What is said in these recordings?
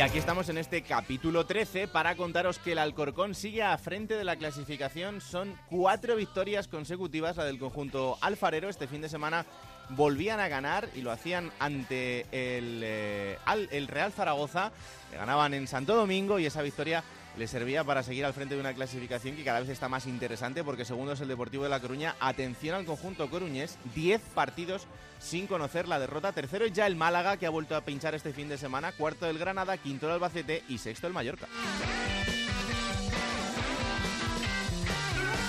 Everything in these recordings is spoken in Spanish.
Y aquí estamos en este capítulo 13 para contaros que el Alcorcón sigue a frente de la clasificación. Son cuatro victorias consecutivas, la del conjunto alfarero. Este fin de semana volvían a ganar y lo hacían ante el, eh, el Real Zaragoza. Le ganaban en Santo Domingo y esa victoria le servía para seguir al frente de una clasificación que cada vez está más interesante porque segundo es el Deportivo de La Coruña. Atención al conjunto coruñés, 10 partidos sin conocer la derrota. Tercero ya el Málaga que ha vuelto a pinchar este fin de semana. Cuarto el Granada, quinto el Albacete y sexto el Mallorca.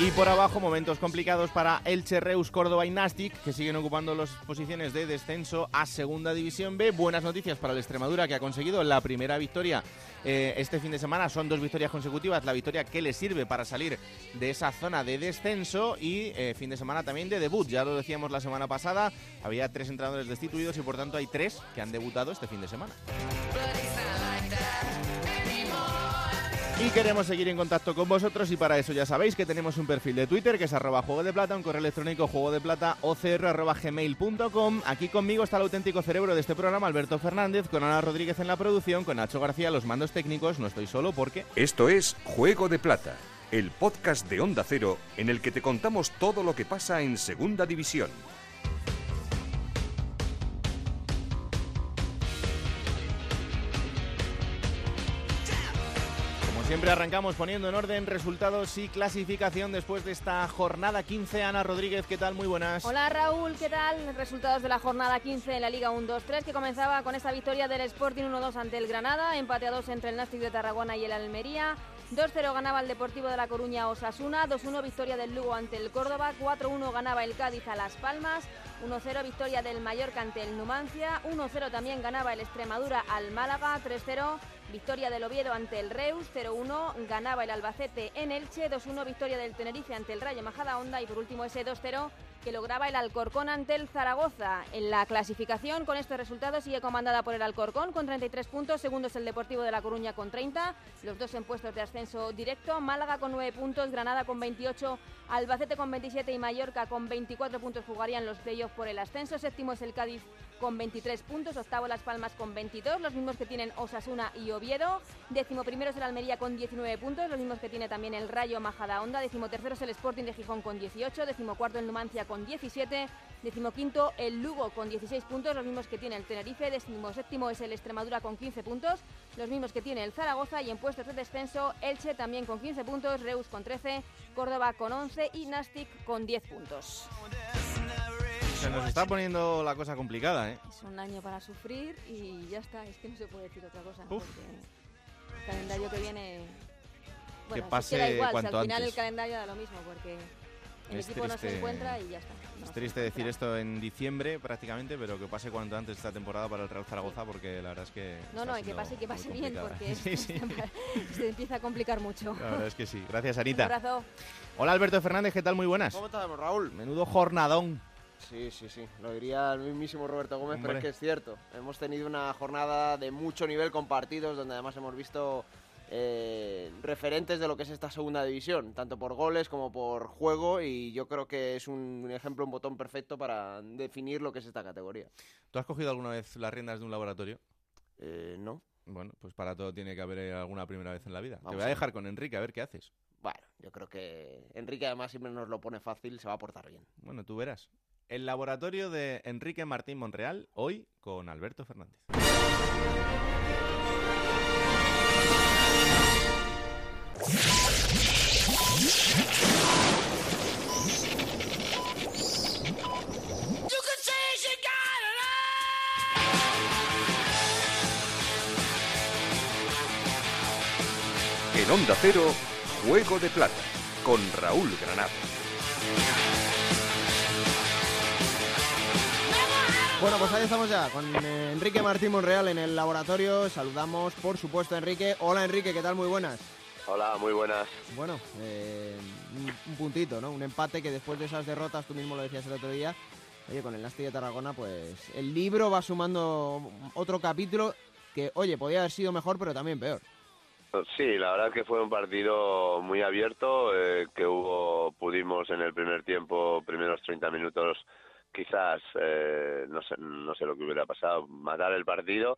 Y por abajo, momentos complicados para Elche, Reus, Córdoba y Nastic, que siguen ocupando las posiciones de descenso a Segunda División B. Buenas noticias para el Extremadura, que ha conseguido la primera victoria eh, este fin de semana. Son dos victorias consecutivas, la victoria que le sirve para salir de esa zona de descenso y eh, fin de semana también de debut. Ya lo decíamos la semana pasada, había tres entrenadores destituidos y por tanto hay tres que han debutado este fin de semana. Y queremos seguir en contacto con vosotros y para eso ya sabéis que tenemos un perfil de Twitter que es arroba juego de plata, un correo electrónico juego de plata arroba gmail.com. Aquí conmigo está el auténtico cerebro de este programa, Alberto Fernández, con Ana Rodríguez en la producción, con Nacho García los mandos técnicos. No estoy solo porque Esto es Juego de Plata, el podcast de Onda Cero en el que te contamos todo lo que pasa en Segunda División. Siempre arrancamos poniendo en orden resultados y clasificación después de esta jornada 15. Ana Rodríguez, ¿qué tal? Muy buenas. Hola Raúl, ¿qué tal? Resultados de la jornada 15 en la Liga 1-2-3 que comenzaba con esta victoria del Sporting 1-2 ante el Granada, empate a 2 entre el Nastic de Tarragona y el Almería. 2-0 ganaba el Deportivo de La Coruña Osasuna, 2-1 victoria del Lugo ante el Córdoba, 4-1 ganaba el Cádiz a Las Palmas, 1-0 victoria del Mallorca ante el Numancia, 1-0 también ganaba el Extremadura al Málaga, 3-0 victoria del Oviedo ante el Reus, 0-1 ganaba el Albacete en Elche, 2-1 victoria del Tenerife ante el Rayo Majadahonda y por último ese 2-0 que lograba el Alcorcón ante el Zaragoza. En la clasificación con estos resultados sigue comandada por el Alcorcón con 33 puntos, segundo es el Deportivo de La Coruña con 30, los dos en puestos de ascenso directo, Málaga con 9 puntos, Granada con 28, Albacete con 27 y Mallorca con 24 puntos jugarían los playoffs por el ascenso, séptimo es el Cádiz con 23 puntos, octavo Las Palmas con 22, los mismos que tienen Osasuna y Oviedo, décimo primero es el Almería con 19 puntos, los mismos que tiene también el Rayo Majadahonda, décimo tercero es el Sporting de Gijón con 18, décimo cuarto el Numancia con 17, décimo quinto el Lugo con 16 puntos, los mismos que tiene el Tenerife, décimo séptimo es el Extremadura con 15 puntos, los mismos que tiene el Zaragoza y en puestos de descenso Elche también con 15 puntos, Reus con 13, Córdoba con 11 y Nastic con 10 puntos. Se nos está poniendo la cosa complicada, ¿eh? Es un año para sufrir y ya está, es que no se puede decir otra cosa. Uf. Porque el calendario que viene. Bueno, si es pase da igual, si cuanto al final antes. el calendario da lo mismo, porque el Es equipo no se triste- encuentra y ya está. No Es triste decir esto en diciembre prácticamente, pero que pase cuanto antes esta temporada para el Real Zaragoza porque la verdad es que... No, no, y que pase y que pase bien, porque Sí, sí, se empieza a complicar mucho. la verdad es que sí. Gracias, Un Anita. abrazo. Hola, Alberto Fernández, ¿qué tal? Muy buenas. ¿Cómo estamos, Raúl? Menudo jornadón. Sí, sí, sí. Lo diría el mismísimo Roberto Gómez, Hombre. pero es que es cierto. Hemos tenido una jornada de mucho nivel con partidos donde además hemos visto eh, referentes de lo que es esta segunda división, tanto por goles como por juego, y yo creo que es un, un ejemplo, un botón perfecto para definir lo que es esta categoría. ¿Tú has cogido alguna vez las riendas de un laboratorio? Eh, ¿No? Bueno, pues para todo tiene que haber eh, alguna primera vez en la vida. Te voy a dejar con Enrique, a ver qué haces. Bueno, yo creo que Enrique además siempre nos lo pone fácil, se va a portar bien. Bueno, tú verás. El laboratorio de Enrique Martín Monreal, hoy con Alberto Fernández. En Onda Cero, Juego de Plata, con Raúl Granado. Bueno, pues ahí estamos ya con eh, Enrique Martín Monreal en el laboratorio. Saludamos, por supuesto, a Enrique. Hola, Enrique, ¿qué tal? Muy buenas. Hola, muy buenas. Bueno, eh, un, puntito, ¿no? Un empate que después de esas derrotas, tú mismo lo decías el otro día, oye, con el Nasty de Tarragona, pues el libro va sumando otro capítulo que, oye, podía haber sido mejor, pero también peor. Sí, la verdad es que fue un partido muy abierto, eh, que hubo, pudimos en el primer tiempo, primeros 30 minutos, quizás, eh, no, sé, no sé lo que hubiera pasado, matar el partido,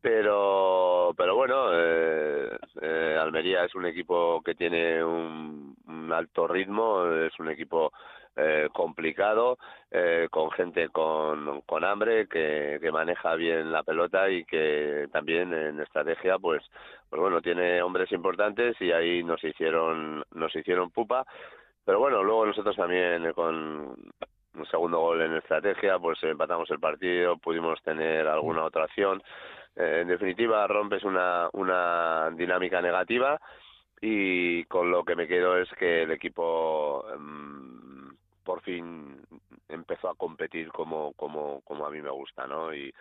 pero pero bueno, eh, eh, Almería es un equipo que tiene un, alto ritmo, es un equipo eh, complicado, eh, con gente con, con hambre, que, que maneja bien la pelota y que también en estrategia, pues, pues bueno, tiene hombres importantes y ahí nos hicieron, nos hicieron pupa. Pero bueno, luego nosotros también con un segundo gol en estrategia, pues empatamos el partido, pudimos tener alguna otra acción. Eh, en definitiva, rompes una, una dinámica negativa y con lo que me quedo es que el equipo mm, por fin empezó a competir como, como, como a mí me gusta, ¿no? Y,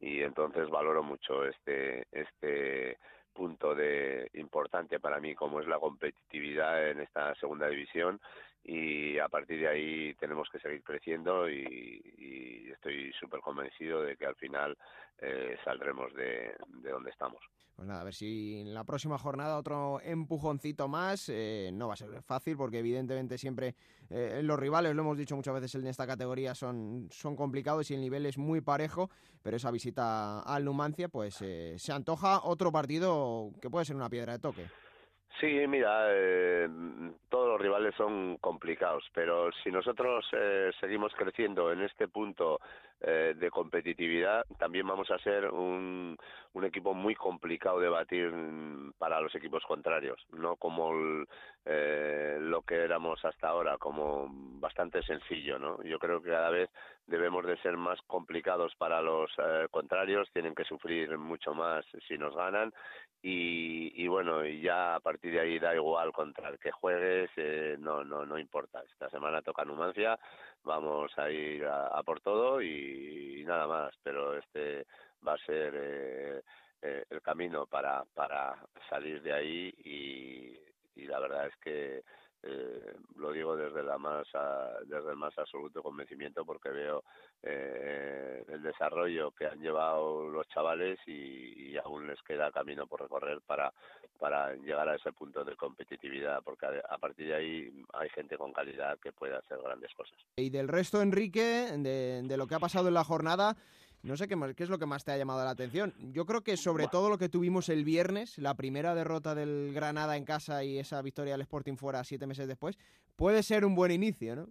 y entonces valoro mucho este, este punto de importante para mí como es la competitividad en esta segunda división y a partir de ahí tenemos que seguir creciendo y, estoy súper convencido de que al final eh, saldremos de, de donde estamos. Pues nada, a ver si en la próxima jornada otro empujoncito más. Eh, no va a ser fácil porque evidentemente siempre eh, los rivales, lo hemos dicho muchas veces en esta categoría, son, son complicados y el nivel es muy parejo, pero esa visita al Numancia pues se antoja otro partido que puede ser una piedra de toque. Sí, mira, eh, todos los rivales son complicados, pero si nosotros eh, seguimos creciendo en este punto eh, de competitividad, también vamos a ser un, un, equipo muy complicado de batir para los equipos contrarios, no como lo que éramos hasta ahora, como bastante sencillo, ¿no? Yo creo que cada vez debemos de ser más complicados para los contrarios, tienen que sufrir mucho más si nos ganan y, y, bueno, y ya a partir de ahí da igual contra el que juegues, eh, no, no, no importa. Esta semana toca Numancia, vamos a ir a, por todo y, nada más, pero este va a ser eh, eh, el camino para, para salir de ahí y, y la verdad es que eh, lo digo desde la más desde el más absoluto convencimiento porque veo eh, el desarrollo que han llevado los chavales y, aún les queda camino por recorrer para para llegar a ese punto de competitividad porque a, partir de ahí hay gente con calidad que puede hacer grandes cosas. Y del resto Enrique de, de lo que ha pasado en la jornada no sé qué, qué es lo que más te ha llamado la atención. Yo creo que sobre todo lo que tuvimos el viernes, la primera derrota del Granada en casa y esa victoria del Sporting fuera siete meses después, puede ser un buen inicio, ¿no?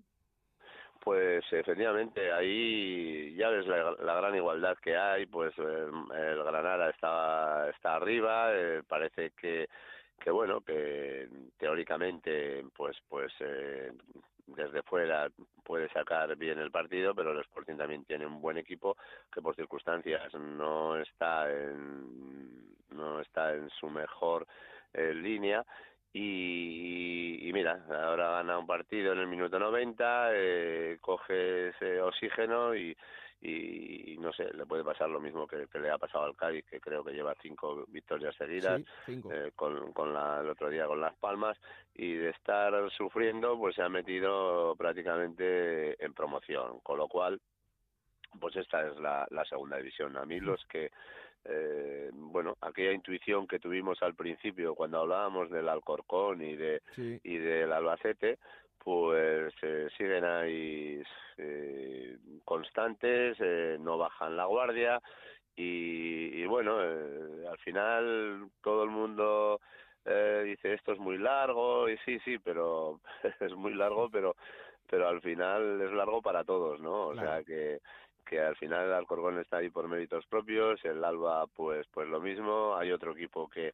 Pues efectivamente, ahí ya ves la, gran igualdad que hay, pues el, Granada está, está arriba, eh, parece que que bueno que teóricamente pues pues eh, desde fuera puede sacar bien el partido, pero el Sporting también tiene un buen equipo que por circunstancias no está en, no está en su mejor eh, línea. Y, y, mira, ahora gana un partido en el minuto 90, eh, coge ese oxígeno y, y, no sé, le puede pasar lo mismo que, le ha pasado al Cádiz, que creo que lleva cinco victorias seguidas, eh, con, con la, el otro día con Las Palmas, y de estar sufriendo, pues se ha metido prácticamente en promoción, con lo cual, pues esta es la, la segunda división. A mí los que eh, bueno, aquella intuición que tuvimos al principio cuando hablábamos del Alcorcón y de y del Albacete, pues eh, siguen ahí eh, constantes, eh, no bajan la guardia y, y bueno, eh, al final todo el mundo eh, dice esto es muy largo y sí, sí, pero es muy largo, pero pero al final es largo para todos, ¿no? O sea que que al final el Alcorcón está ahí por méritos propios, el Alba pues pues lo mismo, hay otro equipo que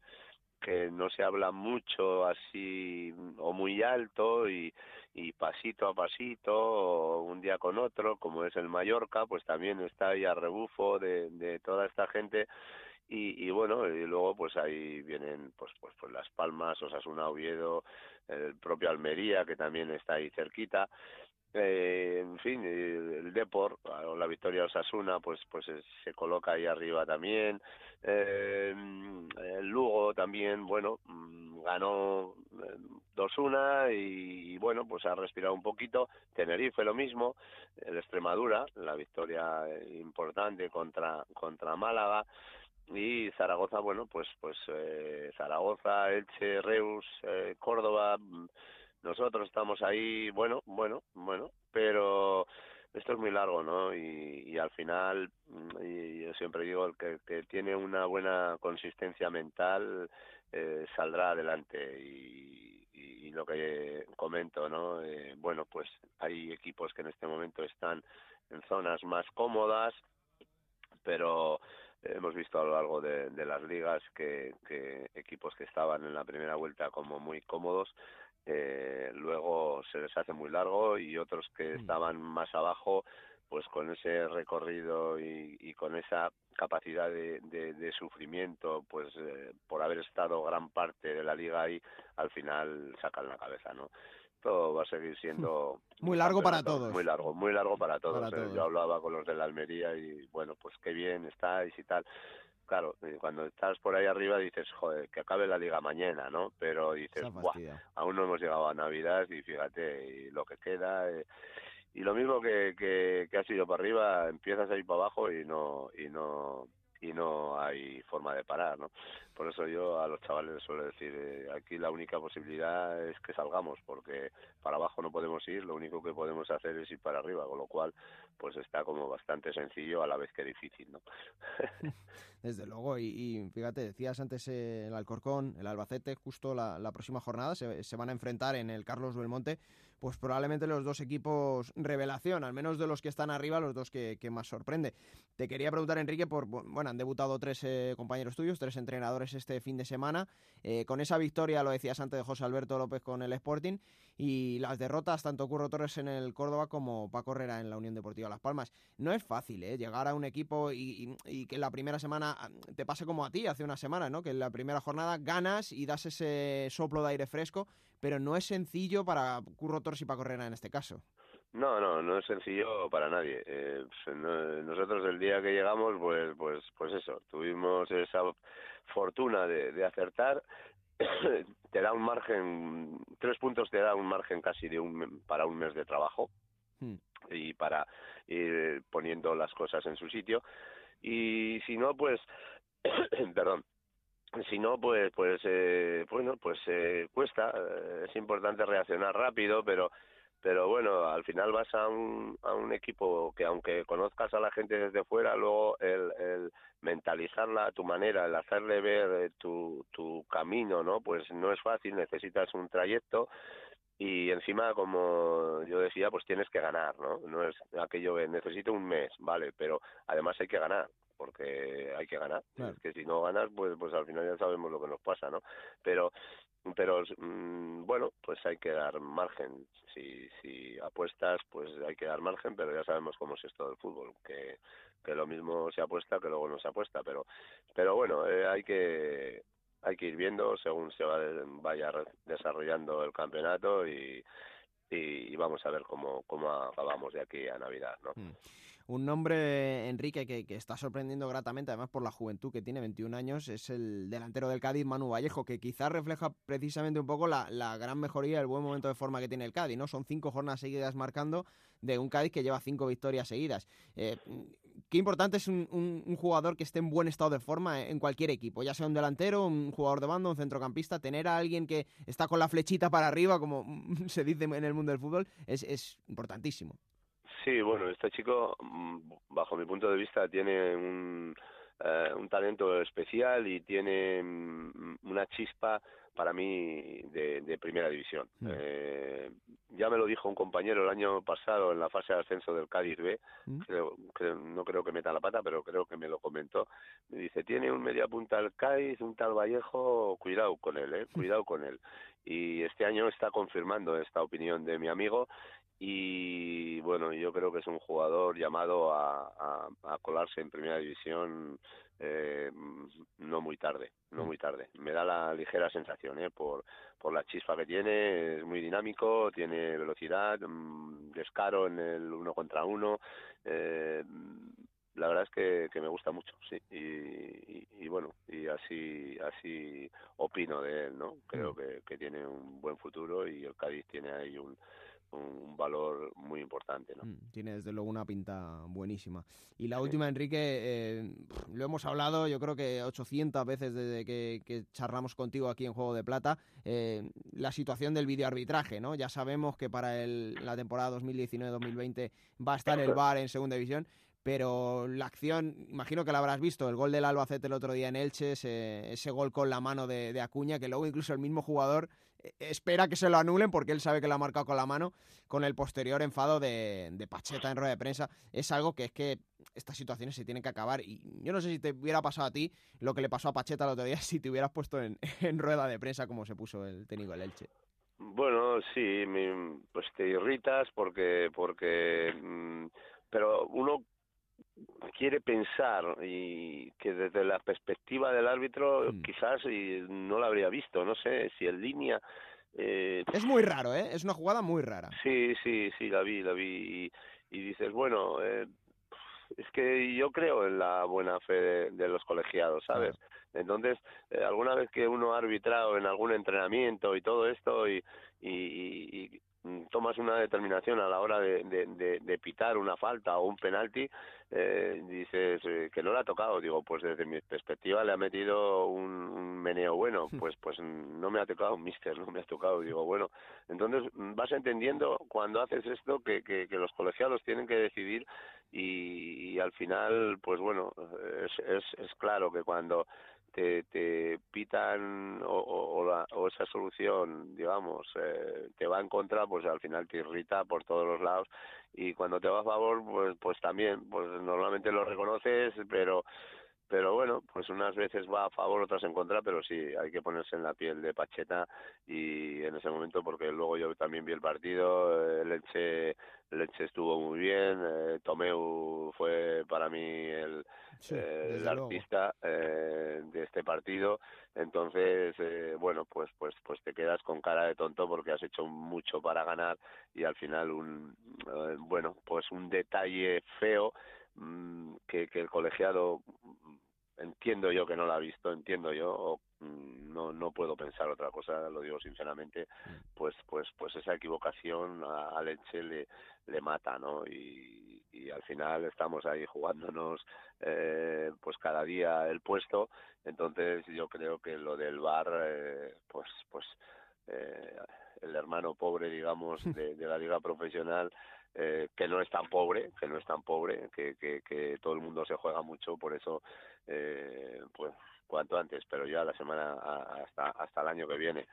que no se habla mucho así o muy alto y, y pasito a pasito un día con otro como es el Mallorca pues también está ahí a rebufo de, de toda esta gente. Y, y bueno y luego pues ahí vienen pues pues pues las Palmas Osasuna Oviedo el propio Almería que también está ahí cerquita eh, en fin, el, Depor, la victoria de Osasuna, pues, pues se coloca ahí arriba también. Eh, el Lugo también, bueno, mm, ganó 2-1 eh, y, bueno, pues ha respirado un poquito. Tenerife lo mismo, el Extremadura, la victoria importante contra, contra Málaga y Zaragoza, bueno, pues pues eh, Zaragoza, Elche, Reus, eh, Córdoba, mm, nosotros estamos ahí, bueno, bueno, bueno, pero esto es muy largo, ¿no? Y, al final, mm, y yo siempre digo, el que, que tiene una buena consistencia mental eh, saldrá adelante y, y, lo que comento, ¿no? Eh, bueno, pues hay equipos que en este momento están en zonas más cómodas, pero hemos visto a lo largo de, las ligas que, equipos que estaban en la primera vuelta como muy cómodos eh, luego se les hace muy largo y otros que mm. estaban más abajo pues con ese recorrido y, con esa capacidad de, sufrimiento pues eh, por haber estado gran parte de la liga ahí al final sacan la cabeza no va a seguir siendo muy largo para todos. Muy largo, muy largo para todos. ¿eh? Yo hablaba con los de la Almería y bueno, pues qué bien estáis y tal. Claro, cuando estás por ahí arriba dices, joder, que acabe la liga mañana, ¿no? Pero dices, Buah, aún no hemos llegado a Navidad y fíjate y lo que queda. Eh, y lo mismo que, que, que has ido para arriba, empiezas a ir para abajo y no, y no, y no hay forma de parar, ¿no? Por eso yo a los chavales les suelo decir, eh, aquí la única posibilidad es que salgamos, porque para abajo no podemos ir, lo único que podemos hacer es ir para arriba, con lo cual pues está como bastante sencillo a la vez que difícil, ¿no? Desde luego, y, fíjate, decías antes el Alcorcón, el Albacete, justo la, próxima jornada se, van a enfrentar en el Carlos Belmonte, pues probablemente los dos equipos revelación, al menos de los que están arriba, los dos que, más sorprende. Te quería preguntar, Enrique, por bueno, han debutado tres eh, compañeros tuyos, tres entrenadores este fin de semana, eh, con esa victoria, lo decías antes de José Alberto López con el Sporting, y las derrotas, tanto Curro Torres en el Córdoba como Paco Herrera en la Unión Deportiva Las Palmas. No es fácil, ¿eh? Llegar a un equipo y, que la primera semana ah, te pase como a ti hace una semana, ¿no? Que en la primera jornada ganas y das ese soplo de aire fresco, pero no es sencillo para Curro Torres y Paco Herrera en este caso. No, no, no es sencillo para nadie. Eh, nosotros el día que llegamos, pues, pues, pues eso, tuvimos esa fortuna de, acertar. te da un margen, tres puntos te da un margen casi de un para un mes de trabajo hmm. y para ir poniendo las cosas en su sitio. Y si no, pues, perdón, si no pues pues eh, bueno pues eh, cuesta eh, es importante reaccionar rápido pero pero bueno, al final vas a un, a un equipo que aunque conozcas a la gente desde fuera, luego el, el mentalizarla a tu manera, el hacerle ver eh, tu, tu camino, ¿no? Pues no es fácil, necesitas un trayecto y encima, como yo decía, pues tienes que ganar, ¿no? No es aquello de necesito un mes, vale, pero además hay que ganar porque hay que ganar. Es que si no ganas, pues pues al final ya sabemos lo que nos pasa, ¿no? Pero pero mm, bueno, pues hay que dar margen. Si, si apuestas, pues hay que dar margen, pero ya sabemos cómo es esto del fútbol, que, que lo mismo se apuesta que luego no se apuesta, pero pero bueno, eh, hay que hay que ir viendo según se va, vaya desarrollando el campeonato y, y, vamos a ver cómo, cómo acabamos de aquí a Navidad, ¿no? Mm. Un nombre, Enrique, que, está sorprendiendo gratamente, además por la juventud que tiene, 21 años, es el delantero del Cádiz, Manu Vallejo, que quizás refleja precisamente un poco la, gran mejoría, el buen momento de forma que tiene el Cádiz, ¿no? Son cinco jornadas seguidas marcando de un Cádiz que lleva cinco victorias seguidas. Eh, qué importante es un, jugador que esté en buen estado de forma en cualquier equipo, ya sea un delantero, un jugador de banda, un centrocampista, tener a alguien que está con la flechita para arriba, como se dice en el mundo del fútbol, es, es importantísimo. Sí, bueno, este chico, mm, bajo mi punto de vista, tiene un, eh, un talento especial y tiene mm, una chispa para mí de, primera división. Mm. Eh, ya me lo dijo un compañero el año pasado en la fase de ascenso del Cádiz B, creo, no creo que meta la pata, pero creo que me lo comentó. Me dice, tiene un media punta el Cádiz, un tal Vallejo, cuidado con él, eh, cuidado con él. Y este año está confirmando esta opinión de mi amigo y bueno, yo creo que es un jugador llamado a, a, colarse en primera división eh, no muy tarde, no muy tarde. Me da la ligera sensación, ¿eh? por, por la chispa que tiene, es muy dinámico, tiene velocidad, mm, descaro en el uno contra uno. Eh, la verdad es que, que me gusta mucho, sí. Y, y, bueno, y así así opino de él, ¿no? Creo que, que tiene un buen futuro y el Cádiz tiene ahí un, un valor muy importante. ¿no? Mm, tiene desde luego una pinta buenísima. Y la última, Enrique, eh, lo hemos hablado yo creo que 800 veces desde que, charlamos contigo aquí en Juego de Plata, eh, la situación del videoarbitraje, ¿no? Ya sabemos que para el, la temporada 2019-2020 va a estar el VAR en Segunda División, pero la acción, imagino que la habrás visto, el gol del Albacete el otro día en Elche, ese, gol con la mano de, de, Acuña, que luego incluso el mismo jugador espera que se lo anulen porque él sabe que lo ha marcado con la mano, con el posterior enfado de, Pacheta en rueda de prensa. Es algo que es que estas situaciones se tienen que acabar. Y yo no sé si te hubiera pasado a ti lo que le pasó a Pacheta el otro día si te hubieras puesto en, rueda de prensa como se puso el técnico del Elche. Bueno, sí, pues te irritas porque, porque, mm, pero uno quiere pensar y que desde la perspectiva del árbitro mm. quizás y no lo habría visto, no sé si en línea. Eh, es muy raro, ¿eh? Es una jugada muy rara. Sí, sí, sí, la vi, la vi y, dices, bueno, eh, es que yo creo en la buena fe de, los colegiados, ¿sabes? Entonces, eh, alguna vez que uno ha arbitrado en algún entrenamiento y todo esto y, y, Mm, tomas una determinación a la hora de, de, pitar una falta o un penalti, eh, dices eh, que no le ha tocado. Digo, pues desde mi perspectiva le ha metido un, meneo bueno. Pues pues no me ha tocado un mister, no me ha tocado. Digo, bueno, entonces vas entendiendo cuando haces esto que, que, los colegiados tienen que decidir y, al final, pues bueno, es, es, es claro que cuando te, te pitan o, o, esa solución, digamos, eh, te va en contra, pues al final te irrita por todos los lados. Y cuando te va a favor, pues, pues también, pues normalmente lo reconoces, pero pero bueno, pues unas veces va a favor, otras en contra, pero sí, hay que ponerse en la piel de Pacheta y en ese momento, porque luego yo también vi el partido, el Leche, el Leche estuvo muy bien, eh, Tomeu fue para mí el, eh, el artista eh, de este partido. Entonces eh, bueno pues pues pues te quedas con cara de tonto porque has hecho mucho para ganar y al final un eh, bueno pues un detalle feo mm, que, que el colegiado entiendo yo que no lo ha visto entiendo yo mm, no no puedo pensar otra cosa lo digo sinceramente mm. pues pues pues esa equivocación a, a Leche le le mata no y y al final estamos ahí jugándonos eh, pues cada día el puesto entonces yo creo que lo del bar eh, pues pues eh, el hermano pobre digamos de, de la liga profesional eh, que no es tan pobre, que no es tan pobre, que, que, que todo el mundo se juega mucho, por eso, eh, pues cuanto antes, pero ya la semana hasta hasta el año que viene.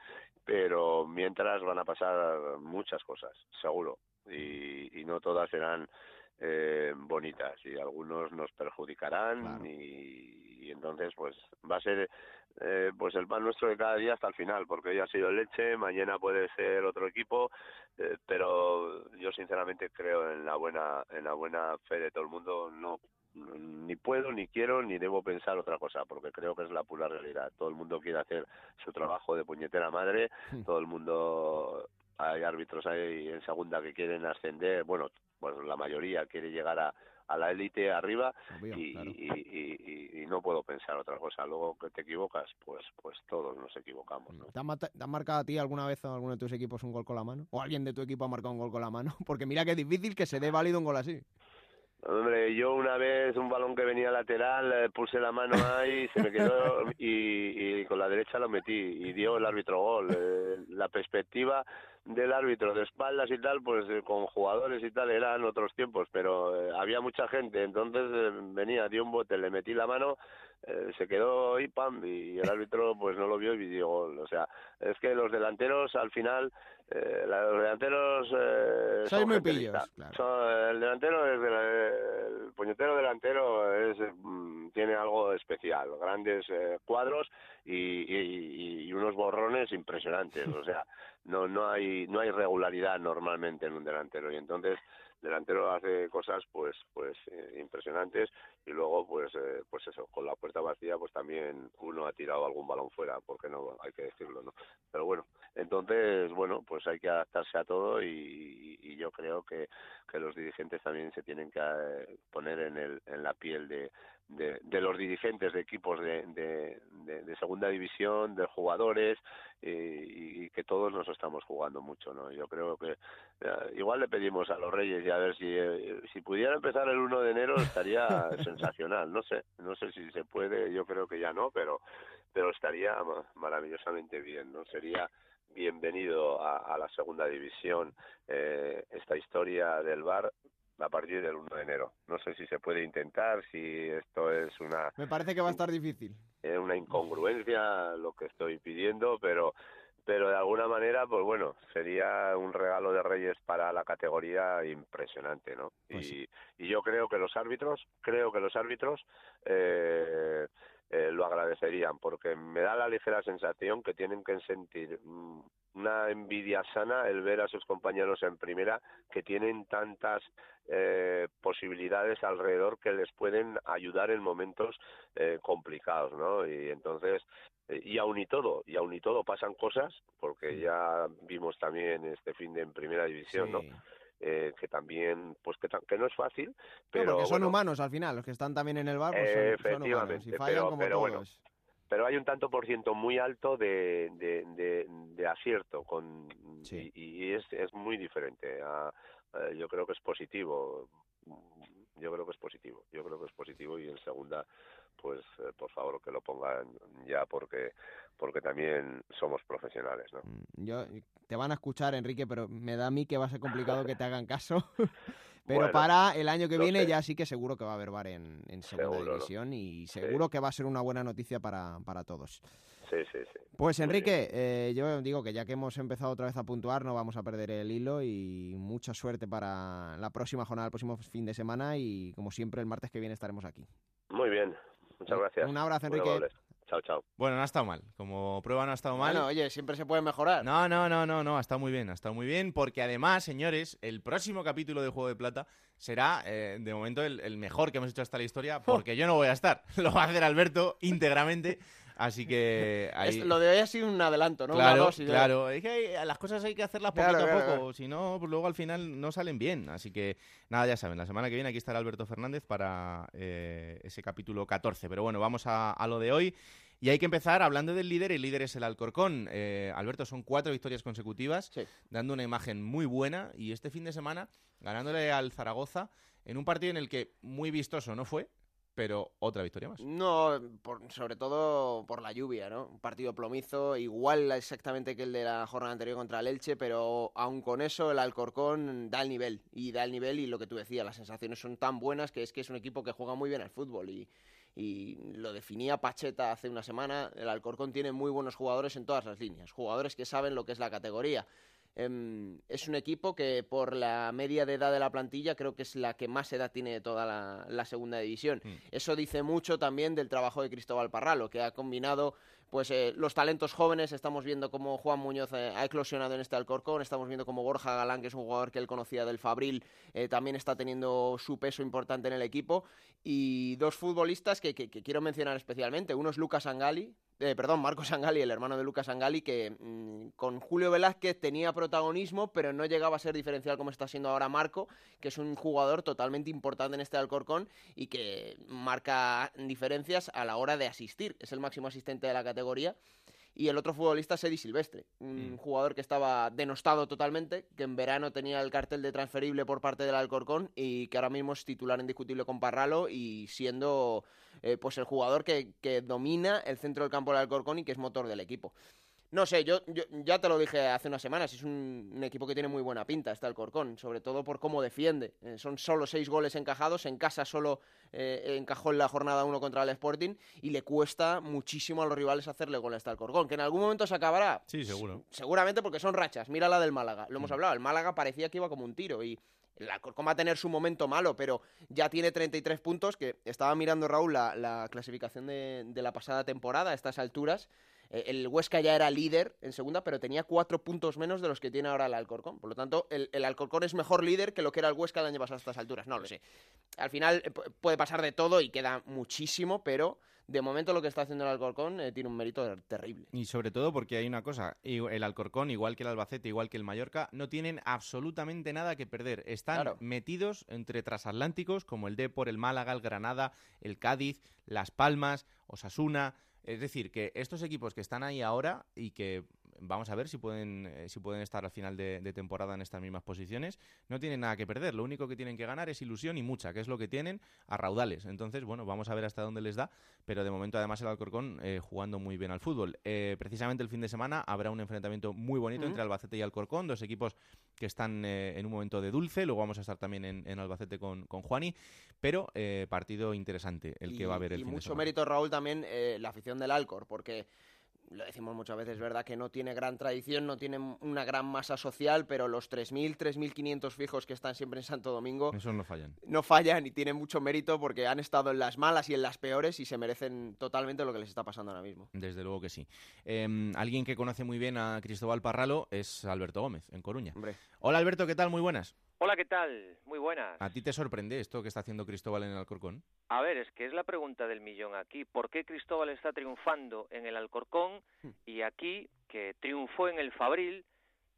Pero mientras van a pasar muchas cosas, seguro, y, y no todas serán eh, bonitas y algunos nos perjudicarán y, entonces pues va a ser eh, pues el pan nuestro de cada día hasta el final porque hoy ha sido leche mañana puede ser otro equipo eh, pero yo sinceramente creo en la buena en la buena fe de todo el mundo. No ni puedo ni quiero ni debo pensar otra cosa porque creo que es la pura realidad. Todo el mundo quiere hacer su trabajo de puñetera madre todo el mundo hay árbitros ahí en segunda que quieren ascender bueno bueno, la mayoría quiere llegar a, a la élite arriba y, y, no puedo pensar otra cosa. Luego que te equivocas, pues pues todos nos equivocamos. ¿no? ¿Te, han, marcado a ti alguna vez a alguno de tus equipos un gol con la mano? ¿O alguien de tu equipo ha marcado un gol con la mano? Porque mira que es difícil que se dé válido un gol así. Hombre, yo una vez un balón que venía lateral, eh, puse la mano ahí, se me quedó y, y, con la derecha lo metí y dio el árbitro gol. Eh, la perspectiva del árbitro de espaldas y tal, pues eh, con jugadores y tal eran otros tiempos, pero eh, había mucha gente, entonces eh, venía, dio un bote, le metí la mano, se quedó y pam, y el árbitro pues no lo vio y dio gol. O sea, es que los delanteros al final, los delanteros son muy pillos, el delantero es el puñetero delantero es mm, tiene algo especial, grandes eh, cuadros y, y, unos borrones impresionantes, o sea, no no hay no hay regularidad normalmente en un delantero y entonces delantero hace cosas pues pues eh, impresionantes y luego pues eh, pues eso con la puerta vacía pues también uno ha tirado algún balón fuera porque no hay que decirlo no pero bueno entonces bueno pues hay que adaptarse a todo y, y yo creo que, que los dirigentes también se tienen que eh, poner en el en la piel de de, los dirigentes de equipos de, de, segunda división, de jugadores y, que todos nos estamos jugando mucho, ¿no? Yo creo que eh, igual le pedimos a los Reyes y a ver si eh, si pudiera empezar el 1 de enero estaría sensacional, no sé, no sé si se puede, yo creo que ya no, pero pero estaría maravillosamente bien, ¿no? Sería bienvenido a, la segunda división eh, esta historia del bar a partir del 1 de enero. No sé si se puede intentar, si esto es una... Me parece que va a estar difícil. Es una incongruencia lo que estoy pidiendo, pero pero de alguna manera, pues bueno, sería un regalo de Reyes para la categoría impresionante, ¿no? Pues y, y, yo creo que los árbitros, creo que los árbitros eh, eh, lo agradecerían, porque me da la ligera sensación que tienen que sentir mm, una envidia sana el ver a sus compañeros en primera que tienen tantas eh, posibilidades alrededor que les pueden ayudar en momentos eh, complicados, ¿no? Y entonces y aún y todo, y aún y todo pasan cosas, porque ya vimos también este fin de en primera división, ¿no? Eh, que también, pues que, que, no es fácil, pero... porque son humanos al final, los que están también en el bar, pues son, humanos, y fallan como todos. pero hay un tanto por ciento muy alto de, de, de, acierto con y, es, es muy diferente. yo creo que es positivo. Yo creo que es positivo. Yo creo que es positivo y en segunda pues eh, por favor que lo pongan ya porque porque también somos profesionales, ¿no? Mm, yo te van a escuchar, Enrique, pero me da a mí que va a ser complicado que te hagan caso. pero para el año que viene ya sí que seguro que va a haber bar en, en segunda división y seguro que va a ser una buena noticia para, para todos. Sí, sí, sí. Pues Enrique, eh, yo digo que ya que hemos empezado otra vez a puntuar, no vamos a perder el hilo y mucha suerte para la próxima jornada, el próximo fin de semana y como siempre el martes que viene estaremos aquí. Muy bien, Muchas gracias. Un abrazo, Enrique. Chao, chao. Bueno, no ha estado mal. Como prueba no ha estado mal. Bueno, oye, siempre se puede mejorar. No, no, no, no, no. Ha estado muy bien, ha estado muy bien. Porque además, señores, el próximo capítulo de Juego de Plata será, eh, de momento, el, mejor que hemos hecho hasta la historia. Porque yo no voy a estar. Lo va a hacer Alberto íntegramente. Así que lo de hoy ha sido un adelanto, ¿no? Claro, claro. Es que las cosas hay que hacerlas poquito a poco, si no, pues luego al final no salen bien. Así que nada, ya saben, la semana que viene aquí estará Alberto Fernández para eh, ese capítulo 14. Pero bueno, vamos a, lo de hoy. Y hay que empezar hablando del líder, el líder es el Alcorcón. Eh, Alberto, son cuatro victorias consecutivas, dando una imagen muy buena y este fin de semana ganándole al Zaragoza en un partido en el que muy vistoso no fue, pero otra victoria más. No, sobre todo por la lluvia, ¿no? Un partido plomizo, igual exactamente que el de la jornada anterior contra el Elche, pero aún con eso el Alcorcón da el nivel, y da el nivel y lo que tú decías, las sensaciones son tan buenas que es que es un equipo que juega muy bien al fútbol y, y lo definía Pacheta hace una semana, el Alcorcón tiene muy buenos jugadores en todas las líneas, jugadores que saben lo que es la categoría. Em, es un equipo que por la media de edad de la plantilla creo que es la que más edad tiene de toda la, segunda división. Mm. Eso dice mucho también del trabajo de Cristóbal Parralo, que ha combinado pues eh, los talentos jóvenes, estamos viendo cómo Juan Muñoz eh, ha eclosionado en este Alcorcón, estamos viendo cómo Borja Galán, que es un jugador que él conocía del Fabril, eh, también está teniendo su peso importante en el equipo, y dos futbolistas que, que quiero mencionar especialmente, uno es Lucas Angali, eh, perdón, Marcos Sangali, el hermano de Lucas Sangali, que mm, con Julio Velázquez tenía protagonismo, pero no llegaba a ser diferencial como está siendo ahora Marco, que es un jugador totalmente importante en este Alcorcón y que marca diferencias a la hora de asistir. Es el máximo asistente de la categoría y el otro futbolista es Eddie Silvestre, un mm. jugador que estaba denostado totalmente, que en verano tenía el cartel de transferible por parte del Alcorcón y que ahora mismo es titular indiscutible con Parralo y siendo eh, pues el jugador que, que domina el centro del campo del Alcorcón y que es motor del equipo. No sé, yo, ya te lo dije hace unas semanas, es un, equipo que tiene muy buena pinta, está el Corcón, sobre todo por cómo defiende. Eh, son solo seis goles encajados, en casa solo eh, encajó en la jornada uno contra el Sporting y le cuesta muchísimo a los rivales hacerle goles al Corcón, que en algún momento se acabará. Sí, seguro. Seguramente porque son rachas, mira la del Málaga, lo hemos mm. hablado, el Málaga parecía que iba como un tiro y, el Alcorcón va a tener su momento malo, pero ya tiene 33 puntos, que estaba mirando Raúl la, la clasificación de la pasada temporada a estas alturas. Eh, El Huesca ya era líder en segunda, pero tenía cuatro puntos menos de los que tiene ahora el Alcorcón. Por lo tanto, el, el Alcorcón es mejor líder que lo que era el Huesca el año pasado a estas alturas. No lo sé. Al final eh, pu- puede pasar de todo y queda muchísimo, pero de momento lo que está haciendo el Alcorcón eh, tiene un mérito terrible. Y sobre todo porque hay una cosa, el Alcorcón, igual que el Albacete, igual que el Mallorca, no tienen absolutamente nada que perder. Están Claro. metidos entre transatlánticos como el Depor, el Málaga, el Granada, el Cádiz, Las Palmas, Osasuna. Es decir, que estos equipos que están ahí ahora y que vamos a ver si pueden, eh, si pueden estar al final de, de temporada en estas mismas posiciones, no tienen nada que perder. Lo único que tienen que ganar es ilusión y mucha, que es lo que tienen a raudales. Entonces, bueno, vamos a ver hasta dónde les da pero de momento además el Alcorcón eh, jugando muy bien al fútbol. Eh, precisamente el fin de semana habrá un enfrentamiento muy bonito entre Albacete y Alcorcón, dos equipos que están en un momento de dulce, luego vamos a estar también en, en Albacete con, con Juani, pero partido interesante el que va a haber el y fin de mucho semana. mérito, Raúl, también la afición del Alcor, porque lo decimos muchas veces, ¿verdad? Que no tiene gran tradición, no tiene una gran masa social, pero los 3.000, 3.500 fijos que están siempre en Santo Domingo Esos no fallan. no fallan y tienen mucho mérito porque han estado en las malas y en las peores y se merecen totalmente lo que les está pasando ahora mismo. Desde luego que sí. Eh, alguien que conoce muy bien a Cristóbal Parralo es Alberto Gómez, en Coruña. Hombre, Hola Alberto, ¿qué tal? Muy buenas. Hola, ¿qué tal? Muy buenas. ¿A ti te sorprende esto que está haciendo Cristóbal en el Alcorcón? A ver, es que es la pregunta del millón aquí. ¿Por qué Cristóbal está triunfando en el Alcorcón y aquí, que triunfó en el Fabril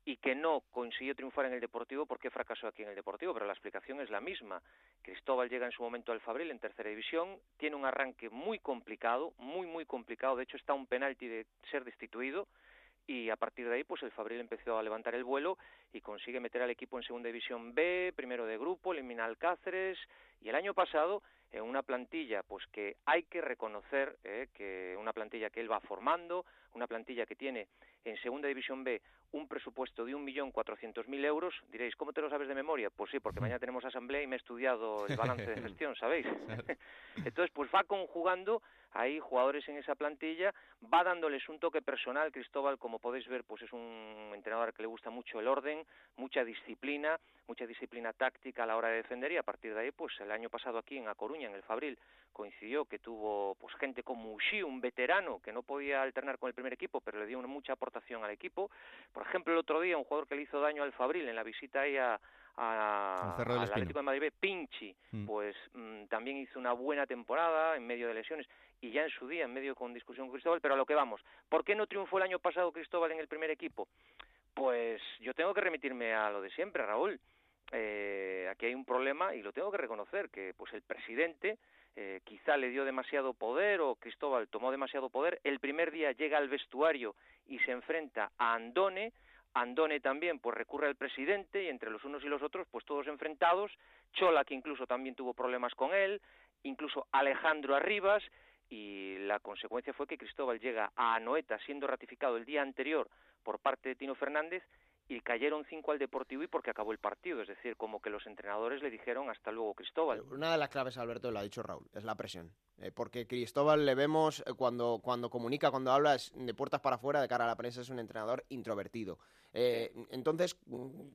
y que no consiguió triunfar en el Deportivo, ¿por qué fracasó aquí en el Deportivo? Pero la explicación es la misma. Cristóbal llega en su momento al Fabril en tercera división, tiene un arranque muy complicado, muy, muy complicado. De hecho, está un penalti de ser destituido y a partir de ahí pues el Fabril empezó a levantar el vuelo y consigue meter al equipo en segunda división B, primero de grupo, elimina al Cáceres y el año pasado en una plantilla pues que hay que reconocer eh, que una plantilla que él va formando, una plantilla que tiene en segunda división B un presupuesto de 1.400.000 euros, diréis, ¿cómo te lo sabes de memoria? Pues sí, porque mañana tenemos asamblea y me he estudiado el balance de gestión, ¿sabéis? Entonces, pues va conjugando ahí jugadores en esa plantilla, va dándoles un toque personal. Cristóbal, como podéis ver, pues es un entrenador que le gusta mucho el orden, mucha disciplina, mucha disciplina táctica a la hora de defender y a partir de ahí, pues el año pasado aquí en A Coruña, en el Fabril, coincidió que tuvo pues gente como Ushi, un veterano que no podía alternar con el primer equipo, pero le dio una mucha aportación al equipo. Por ejemplo, el otro día un jugador que le hizo daño al Fabril en la visita ahí a, a- Al. Atlético de Madrid, Pinchi, Mm. pues mm, también hizo una buena temporada en medio de lesiones y ya en su día, en medio con discusión con Cristóbal, pero a lo que vamos. ¿Por qué no triunfó el año pasado Cristóbal en el primer equipo? Pues yo tengo que remitirme a lo de siempre, Raúl. Eh, aquí hay un problema y lo tengo que reconocer, que pues el presidente eh, quizá le dio demasiado poder o Cristóbal tomó demasiado poder. El primer día llega al vestuario y se enfrenta a Andone. Andone también pues recurre al presidente y entre los unos y los otros pues todos enfrentados. Chola que incluso también tuvo problemas con él, incluso Alejandro Arribas y la consecuencia fue que Cristóbal llega a Anoeta siendo ratificado el día anterior por parte de Tino Fernández y cayeron cinco al Deportivo y porque acabó el partido, es decir, como que los entrenadores le dijeron hasta luego Cristóbal. Una de las claves, Alberto, lo ha dicho Raúl, es la presión. Eh, porque Cristóbal le vemos eh, cuando, cuando comunica, cuando habla es de puertas para afuera, de cara a la prensa, es un entrenador introvertido. Eh, entonces,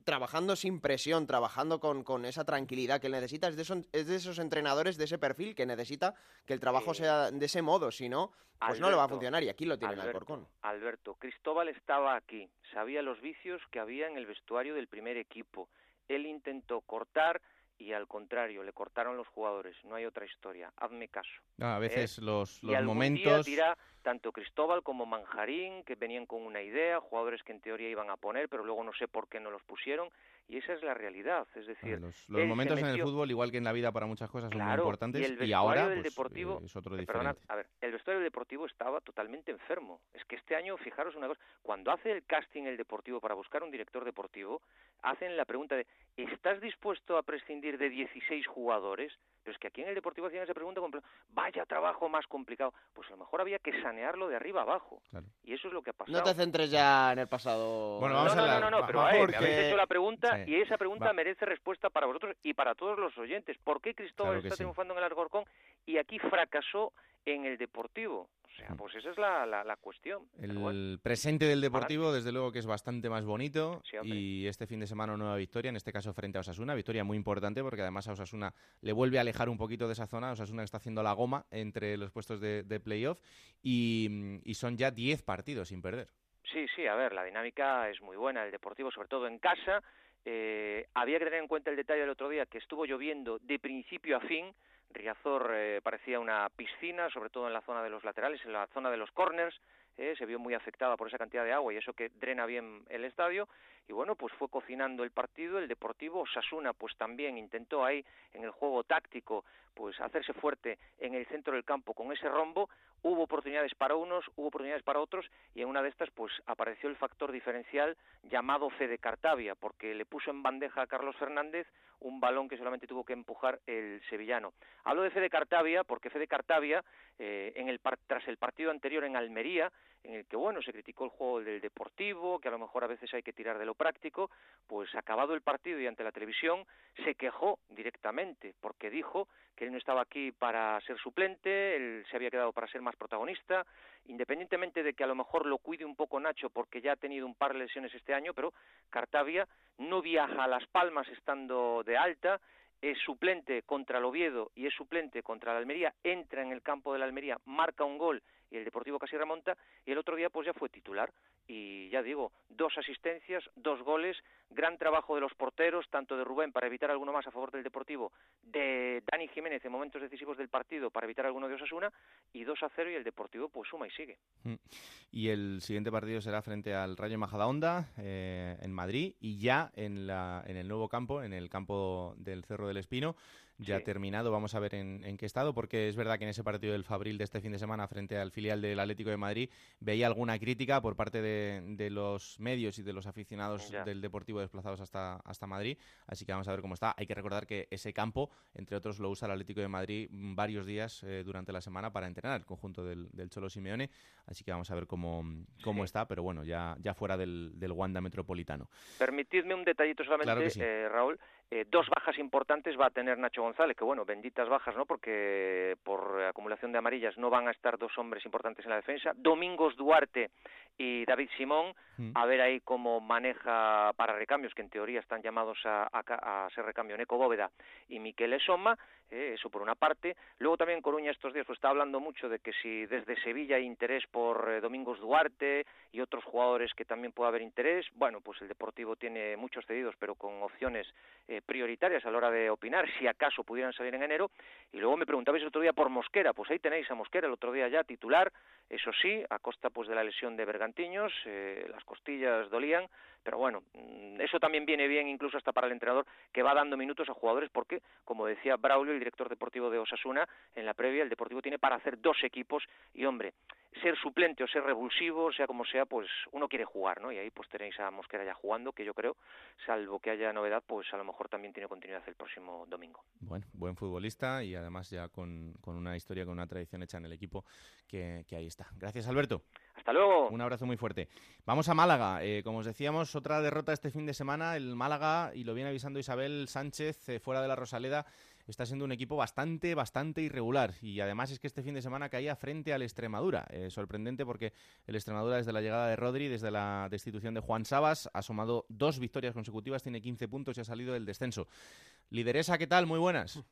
trabajando sin presión, trabajando con, con esa tranquilidad que él necesita, es de, esos, es de esos entrenadores de ese perfil que necesita que el trabajo Sí. sea de ese modo, si no, pues no le va a funcionar y aquí lo tiene el Alcorcón. Alberto, Cristóbal estaba aquí, sabía los vicios que había en el vestuario del primer equipo. Él intentó cortar y al contrario, le cortaron los jugadores. No hay otra historia. Hazme caso. No, a veces los, y los algún momentos... día dirá tanto Cristóbal como Manjarín, que venían con una idea, jugadores que en teoría iban a poner, pero luego no sé por qué no los pusieron. Y esa es la realidad. Es Ah, decir, Los, los momentos en el fútbol, igual que en la vida para muchas cosas, son muy importantes. y el vestuario ahora del pues, Deportivo- eh, es otro Eh, diferente. perdonad, a ver, el vestuario del Deportivo estaba totalmente enfermo. Es que este año, fijaros una cosa, cuando hace el casting el Deportivo para buscar un director deportivo, hacen la pregunta de, ¿estás dispuesto a prescindir de 16 jugadores? Pero es que aquí en el Deportivo hacían esa pregunta, como, vaya trabajo más complicado. Pues a lo mejor había que sanearlo de arriba abajo. Claro. Y eso es lo que ha pasado. No te centres ya en el pasado. Bueno, No, vamos no, a no, la- no, no, va- pero eh, me porque- habéis hecho la pregunta Sí. y esa pregunta Va. merece respuesta para vosotros y para todos los oyentes. ¿Por qué Cristóbal Claro está sí. triunfando en el Alcorcón y aquí fracasó en el Deportivo. O sea, pues esa es la, la, cuestión. El presente del Deportivo, desde luego que es bastante más bonito. y este fin de semana nueva victoria, en este caso frente a Osasuna. Victoria muy importante porque además a Osasuna le vuelve a alejar un poquito de esa zona. Osasuna está haciendo la goma entre los puestos de, de playoff y, y son ya 10 partidos sin perder. Sí, sí, a ver, la dinámica es muy buena. El Deportivo, sobre todo en casa, eh, había que tener en cuenta el detalle del otro día que estuvo lloviendo de principio a fin. Riazor eh, parecía una piscina, sobre todo en la zona de los laterales, en la zona de los corners. Eh, se vio muy afectada por esa cantidad de agua y eso que drena bien el estadio. Y bueno, pues fue cocinando el partido. El Deportivo Sasuna, pues también intentó ahí en el juego táctico, pues hacerse fuerte en el centro del campo con ese rombo hubo oportunidades para unos, hubo oportunidades para otros y en una de estas pues apareció el factor diferencial llamado Fede Cartavia porque le puso en bandeja a Carlos Fernández un balón que solamente tuvo que empujar el sevillano. Hablo de Fede Cartavia porque Fede Cartavia eh, en el tras el partido anterior en Almería en el que bueno se criticó el juego del Deportivo, que a lo mejor a veces hay que tirar de lo práctico, pues acabado el partido y ante la televisión se quejó directamente porque dijo que él no estaba aquí para ser suplente, él se había quedado para ser más protagonista, independientemente de que a lo mejor lo cuide un poco Nacho porque ya ha tenido un par de lesiones este año, pero Cartavia no viaja a Las Palmas estando de alta, es suplente contra el Oviedo y es suplente contra la Almería, entra en el campo de la Almería, marca un gol y el Deportivo casi remonta y el otro día pues ya fue titular y ya digo, dos asistencias, dos goles, gran trabajo de los porteros, tanto de Rubén para evitar alguno más a favor del Deportivo, de Dani Jiménez en momentos decisivos del partido para evitar alguno de Osasuna y 2 a 0 y el Deportivo pues suma y sigue. Mm. Y el siguiente partido será frente al Rayo Majadahonda eh, en Madrid y ya en, la, en el nuevo campo, en el campo del Cerro del Espino ya terminado. Vamos a ver en, qué estado, porque es verdad que en ese partido del Fabril de este fin de semana frente al filial del Atlético de Madrid veía alguna crítica por parte de, los medios y de los aficionados del Deportivo desplazados hasta, hasta Madrid. Así que vamos a ver cómo está. Hay que recordar que ese campo, entre otros, lo usa el Atlético de Madrid varios días eh, durante la semana para entrenar el conjunto del, Cholo Simeone. Así que vamos a ver cómo, cómo está, pero bueno, ya, ya fuera del, del Wanda Metropolitano. Permitidme un detallito solamente, eh, Raúl. Eh, dos bajas importantes va a tener Nacho González, que bueno, benditas bajas, ¿no? Porque por acumulación de amarillas no van a estar dos hombres importantes en la defensa. Domingos Duarte y David Simón, mm. a ver ahí cómo maneja para recambios, que en teoría están llamados a, a, ser recambio Neco Bóveda y Miquel Esoma, eh, eso por una parte. Luego también Coruña estos días pues, está hablando mucho de que si desde Sevilla hay interés por eh, Domingos Duarte y otros jugadores que también pueda haber interés, bueno, pues el Deportivo tiene muchos cedidos, pero con opciones eh, prioritarias a la hora de opinar, si acaso pudieran salir en enero. Y luego me preguntabais el otro día por Mosquera, pues ahí tenéis a Mosquera el otro día ya titular, eso sí, a costa pues de la lesión de Eh, las costillas dolían, pero bueno, mm, eso también viene bien incluso hasta para el entrenador que va dando minutos a jugadores porque, como decía Braulio, el director deportivo de Osasuna, en la previa el Deportivo tiene para hacer dos equipos y hombre, ser suplente o ser revulsivo, sea como sea, pues uno quiere jugar, ¿no? Y ahí pues tenéis a Mosquera ya jugando, que yo creo, salvo que haya novedad, pues a lo mejor también tiene continuidad el próximo domingo. Bueno, buen futbolista y además ya con, con una historia, con una tradición hecha en el equipo que ahí está. Gracias, Alberto. Hasta luego. Un abrazo muy fuerte. Vamos a Málaga. Eh, como os decíamos, otra derrota este fin de semana. El Málaga, y lo viene avisando Isabel Sánchez, eh, fuera de la Rosaleda, está siendo un equipo bastante, bastante irregular. Y además es que este fin de semana caía frente al Extremadura. Eh, sorprendente porque el Extremadura, desde la llegada de Rodri, desde la destitución de Juan Sabas, ha sumado dos victorias consecutivas, tiene 15 puntos y ha salido del descenso. Lideresa, ¿qué tal? Muy buenas.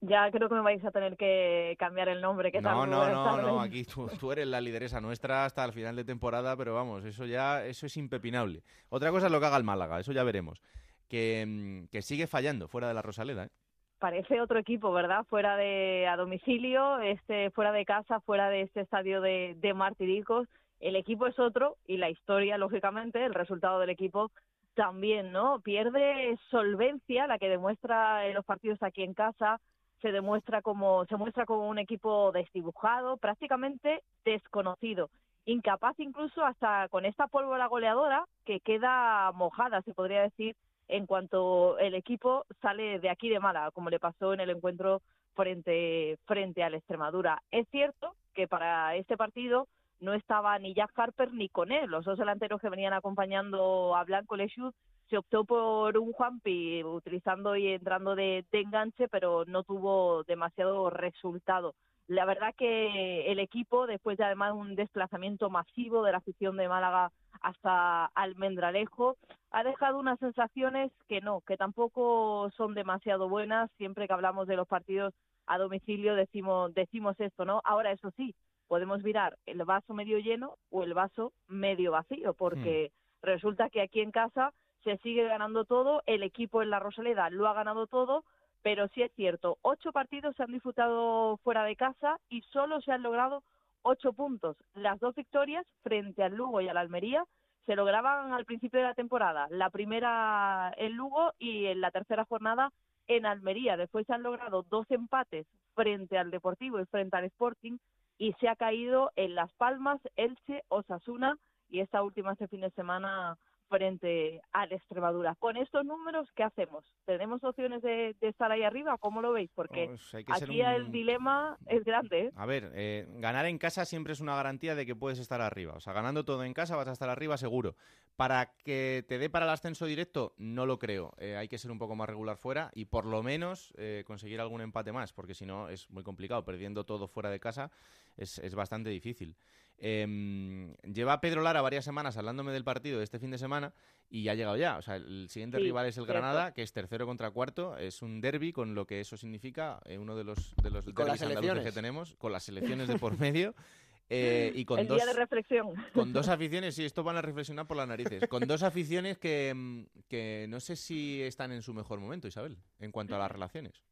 Ya creo que me vais a tener que cambiar el nombre. ¿Qué no, no, no, no, aquí tú, eres la lideresa nuestra hasta el final de temporada, pero vamos, eso ya eso es impepinable. Otra cosa es lo que haga el Málaga, eso ya veremos. Que, mm, que sigue fallando fuera de la Rosaleda. ¿eh? Parece otro equipo, ¿verdad? Fuera de a domicilio, este, fuera de casa, fuera de este estadio de, de Martiricos. El equipo es otro y la historia, lógicamente, el resultado del equipo también, ¿no? Pierde solvencia, la que demuestra en los partidos aquí en casa, se demuestra como se muestra como un equipo desdibujado, prácticamente desconocido, incapaz incluso hasta con esta pólvora goleadora que queda mojada, se podría decir, en cuanto el equipo sale de aquí de mala, como le pasó en el encuentro frente frente al Extremadura. Es cierto que para este partido no estaba ni Jack Harper ni con él, los dos delanteros que venían acompañando a Blanco Lechut se optó por un Juanpi utilizando y entrando de, enganche, pero no tuvo demasiado resultado. La verdad que el equipo, después de además un desplazamiento masivo de la afición de Málaga hasta Almendralejo, ha dejado unas sensaciones que no, que tampoco son demasiado buenas. Siempre que hablamos de los partidos a domicilio decimos, decimos esto, ¿no? Ahora, eso sí, podemos mirar el vaso medio lleno o el vaso medio vacío, porque resulta que aquí en casa se sigue ganando todo, el equipo en la Rosaleda lo ha ganado todo, pero sí es cierto, ocho partidos se han disfrutado fuera de casa y solo se han logrado ocho puntos. Las dos victorias frente al Lugo y al Almería se lograban al principio de la temporada. La primera en Lugo y en la tercera jornada en Almería. Después se han logrado dos empates frente al Deportivo y frente al Sporting y se ha caído en Las Palmas, Elche, Osasuna y esta última este fin de semana frente al Extremadura. Con estos números, ¿qué hacemos? ¿Tenemos opciones de, estar ahí arriba? ¿Cómo lo veis? Porque pues aquí el dilema es grande. ¿eh? A ver, eh, ganar en casa siempre es una garantía de que puedes estar arriba. O sea, ganando todo en casa vas a estar arriba seguro. Para que te dé para el ascenso directo, no lo creo. Eh, hay que ser un poco más regular fuera y por lo menos conseguir algún empate más, porque si no es muy complicado. Perdiendo todo fuera de casa es, es bastante difícil. Eh, lleva Pedro Lara varias semanas hablándome del partido de este fin de semana y ha llegado ya. O sea, el siguiente rival es el Granada, que es tercero contra cuarto. Es un derby con lo que eso significa, eh, uno de los, de los derbis andaluces que tenemos, con las selecciones de por medio. Eh, y con el dos, día de reflexión. Con dos aficiones, sí, esto van a reflexionar por las narices. Con dos aficiones que, mm, que no sé si están en su mejor momento, Isabel, en cuanto a las relaciones.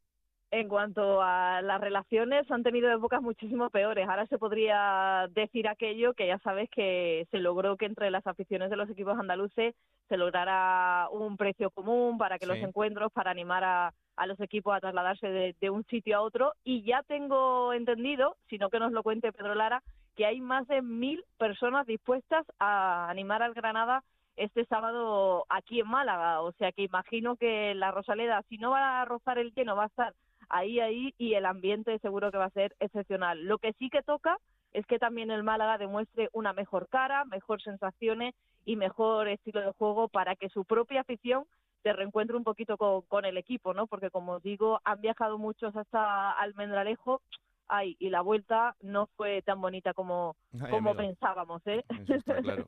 En cuanto a las relaciones, han tenido épocas muchísimo peores. Ahora se podría decir aquello que ya sabes que se logró que entre las aficiones de los equipos andaluces se lograra un precio común para que los encuentros, para animar a, los equipos a trasladarse de, de, un sitio a otro. Y ya tengo entendido, sino que nos lo cuente Pedro Lara, que hay más de mil personas dispuestas a animar al Granada este sábado aquí en Málaga. O sea que imagino que la Rosaleda, si no va a rozar el lleno, va a estar ahí, ahí, y el ambiente seguro que va a ser excepcional. Lo que sí que toca es que también el Málaga demuestre una mejor cara, mejor sensaciones y mejor estilo de juego para que su propia afición se reencuentre un poquito con, el equipo, ¿no? Porque como digo, han viajado muchos hasta Almendralejo ay, y la vuelta no fue tan bonita como, como pensábamos, ¿eh? claro.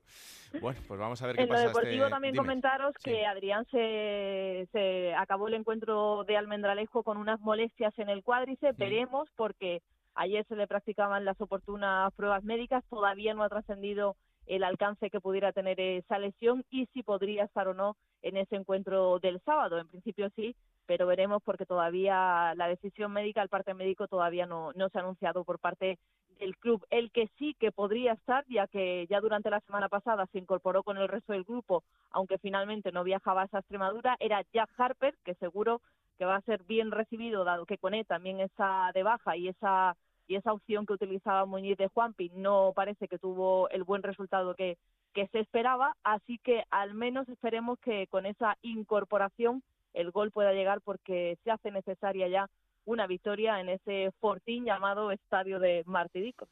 Bueno, pues vamos a ver qué en pasa. En lo deportivo también comentaros que Adrián se, se acabó el encuentro de Almendralejo con unas molestias en el cuádriceps. Veremos porque ayer se le practicaban las oportunas pruebas médicas, todavía no ha trascendido el alcance que pudiera tener esa lesión y si podría estar o no en ese encuentro del sábado. En principio sí, pero veremos porque todavía la decisión médica, el parte médico todavía no, no se ha anunciado por parte del club. El que sí que podría estar, ya que ya durante la semana pasada se incorporó con el resto del grupo, aunque finalmente no viajaba a esa Extremadura, era Jack Harper, que seguro que va a ser bien recibido, dado que con él también está de baja y esa y esa opción que utilizaba Muñiz de Juanpi no parece que tuvo el buen resultado que, que se esperaba, así que al menos esperemos que con esa incorporación el gol pueda llegar porque se hace necesaria ya una victoria en ese fortín llamado Estadio de Martidico.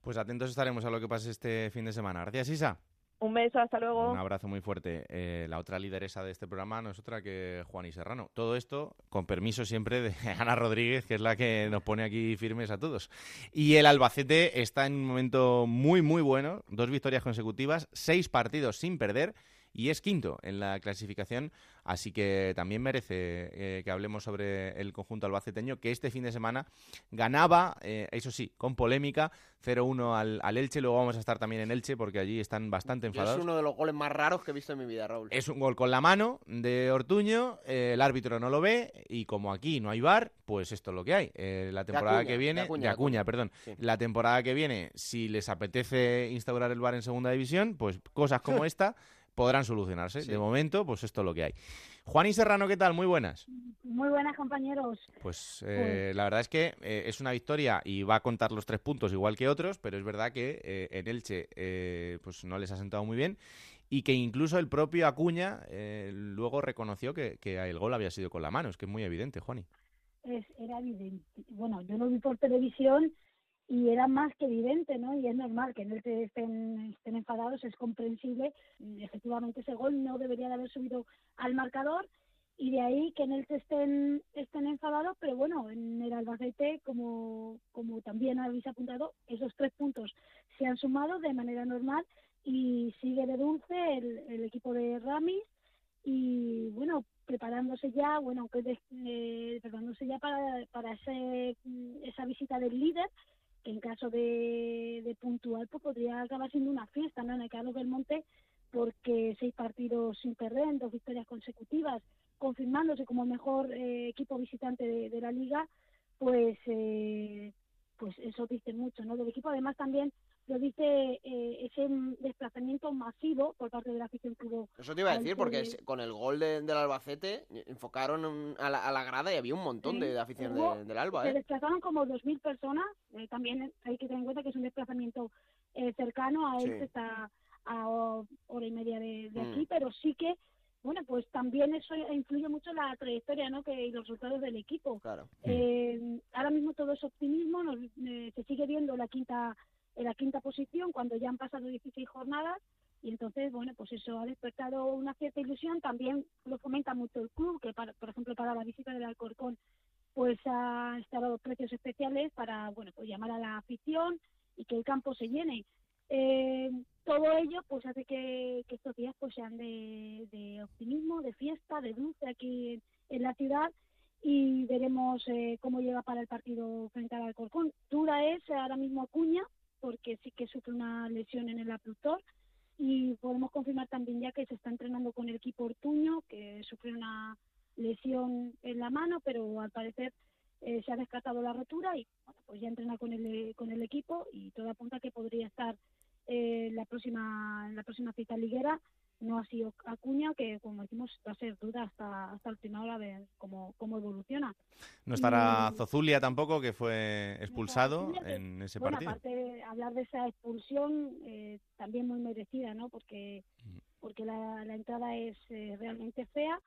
Pues atentos estaremos a lo que pase este fin de semana. Gracias, Isa. Un beso, hasta luego. Un abrazo muy fuerte. Eh, la otra lideresa de este programa no es otra que Juan y Serrano. Todo esto con permiso siempre de Ana Rodríguez, que es la que nos pone aquí firmes a todos. Y el Albacete está en un momento muy, muy bueno. Dos victorias consecutivas, seis partidos sin perder y es quinto en la clasificación, así que también merece eh, que hablemos sobre el conjunto albaceteño, que este fin de semana ganaba, eh, eso sí, con polémica, 0-1 al, al, Elche, luego vamos a estar también en Elche porque allí están bastante enfadados. Es uno de los goles más raros que he visto en mi vida, Raúl. Es un gol con la mano de Ortuño, eh, el árbitro no lo ve y como aquí no hay bar, pues esto es lo que hay. la temporada que viene, de Acuña, perdón, la temporada que viene, si les apetece instaurar el bar en segunda división, pues cosas como esta podrán solucionarse. De momento, pues esto es lo que hay. Juan y Serrano, ¿qué tal? Muy buenas. Muy buenas, compañeros. Pues, eh, pues la verdad es que eh, es una victoria y va a contar los tres puntos igual que otros, pero es verdad que eh, en Elche pues no les ha sentado muy bien y que incluso el propio Acuña luego reconoció que, que, el gol había sido con la mano. Es que es muy evidente, Juani. Es, era evidente. Bueno, yo lo vi por televisión y era más que evidente, ¿no? Y es normal que en el que estén, estén enfadados, es comprensible. Efectivamente, ese gol no debería de haber subido al marcador. y de ahí que en el estén, estén enfadados, pero bueno, en el Albacete, como, como también habéis apuntado, esos tres puntos se han sumado de manera normal y sigue de dulce el, el equipo de Ramis y bueno, preparándose ya, bueno, aunque eh, preparándose ya para, para ese, esa visita del líder, que en caso de, de puntual pues podría acabar siendo una fiesta, ¿no? En el Carlos Belmonte, porque seis partidos sin perder, dos victorias consecutivas, confirmándose como mejor eh, equipo visitante de, la liga, pues eh, pues eso dice mucho, ¿no? Del equipo además también lo dice eh, ese desplazamiento masivo por parte de la afición club. Eso te iba a decir, porque con el gol del Albacete enfocaron a la, a la, grada y había un montón de, afición del Alba. Se desplazaron como 2.000 personas, también hay que tener en cuenta que es un desplazamiento cercano, a él está a hora y media de, mm. aquí, pero sí que bueno, pues también eso influye mucho en la trayectoria ¿no? que, y los resultados del equipo. Claro. Eh, ahora mismo todo es optimismo, nos, eh, se sigue viendo la quinta, en la quinta posición cuando ya han pasado 16 jornadas y entonces, bueno, pues eso ha despertado una cierta ilusión. También lo fomenta mucho el club, que para, por ejemplo para la visita del Alcorcón pues ha estado precios especiales para, bueno, pues llamar a la afición y que el campo se llene. Eh, todo ello pues hace que, estos días pues sean de, optimismo, de fiesta, de dulce aquí en, la ciudad y veremos eh, cómo llega para el partido frente al Alcorcón. Dura es ahora mismo Acuña porque sí que sufre una lesión en el abductor. Y podemos confirmar también ya que se está entrenando con el equipo Ortuño que sufrió una lesión en la mano pero al parecer eh, se ha descartado la rotura y bueno, pues ya entrena con el, con el equipo y todo apunta que podría estar eh, la próxima la próxima cita liguera no ha sido Acuña, que como decimos va a ser duda hasta, hasta última hora ver cómo, cómo evoluciona. No estará Zozulia tampoco, que fue expulsado en ese bueno, partido. Aparte de hablar de esa expulsión, eh, también muy merecida, ¿no? Porque, mm. porque la, la entrada es eh, realmente fea.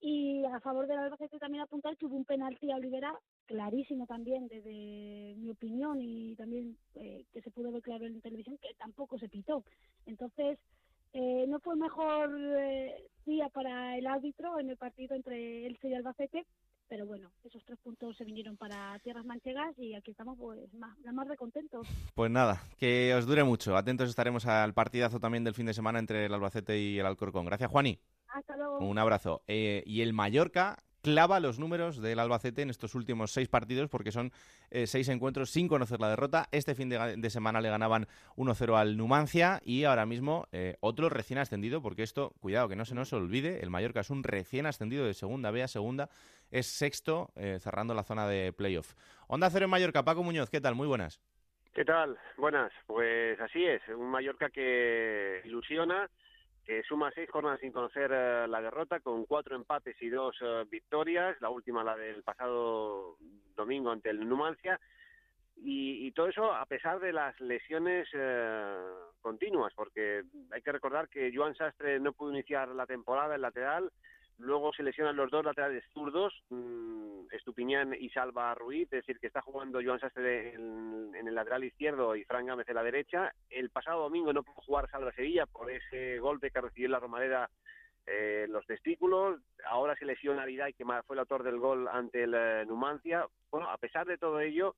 Y a favor del Albacete también apuntar que hubo un penalti a Olivera clarísimo también desde mi opinión y también eh, que se pudo ver claro en televisión que tampoco se pitó. Entonces, eh, no fue mejor eh, día para el árbitro en el partido entre Elche y Albacete, pero bueno, esos tres puntos se vinieron para Tierras Manchegas y aquí estamos pues más, más de contentos. Pues nada, que os dure mucho. Atentos estaremos al partidazo también del fin de semana entre el Albacete y el Alcorcón. Gracias, Juani. Hasta luego. Un abrazo. y el Mallorca clava los números del Albacete en estos últimos seis partidos porque son eh, seis encuentros sin conocer la derrota. Este fin de, semana le ganaban 1-0 al Numancia y ahora mismo eh, otro recién ascendido porque esto, cuidado que no se nos olvide, el Mallorca es un recién ascendido de segunda B a segunda, es sexto eh, cerrando la zona de playoff. Onda Cero en Mallorca, Paco Muñoz, ¿qué tal? Muy buenas. ¿Qué tal? Buenas. Pues así es, un Mallorca que ilusiona que suma seis jornadas sin conocer eh, la derrota, con cuatro empates y dos eh, victorias, la última la del pasado domingo ante el Numancia, y, todo eso a pesar de las lesiones eh, continuas, porque hay que recordar que Joan Sastre no pudo iniciar la temporada en lateral, Luego se lesionan los dos laterales zurdos, mm, Estupiñán y Salva Ruiz, es decir, que está jugando Joan Sastre en, el lateral izquierdo y Fran Gámez en la derecha. El pasado domingo no pudo jugar Salva Sevilla por ese golpe que recibió la Romareda eh, los testículos. Ahora se lesiona y que fue el autor del gol ante el eh, Numancia. Bueno, a pesar de todo ello,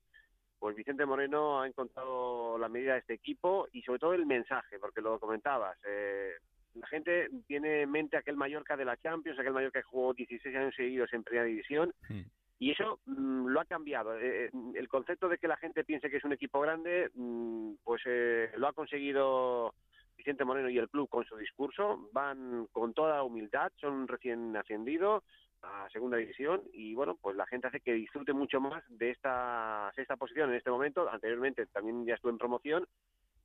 pues Vicente Moreno ha encontrado la medida de este equipo y sobre todo el mensaje, porque lo comentabas. Eh, la gente tiene en mente aquel Mallorca de la Champions, aquel Mallorca que jugó 16 años seguidos en Primera División, hmm. y eso mm, lo ha cambiado. Eh, eh, el concepto de que la gente piense que es un equipo grande, mm, pues eh, lo ha conseguido Vicente Moreno y el club con su discurso. Van con toda humildad, son recién ascendidos a segunda división y bueno pues la gente hace que disfrute mucho más de esta sexta posición en este momento anteriormente también ya estuve en promoción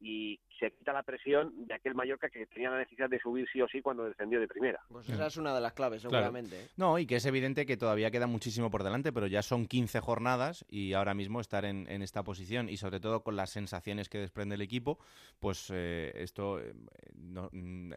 y se quita la presión de aquel Mallorca que tenía la necesidad de subir sí o sí cuando descendió de primera. Pues esa es una de las claves, seguramente. ¿eh? No, y que es evidente que todavía queda muchísimo por delante, pero ya son 15 jornadas y ahora mismo estar en, esta posición y sobre todo con las sensaciones que desprende el equipo, pues eh, esto eh, no, mm,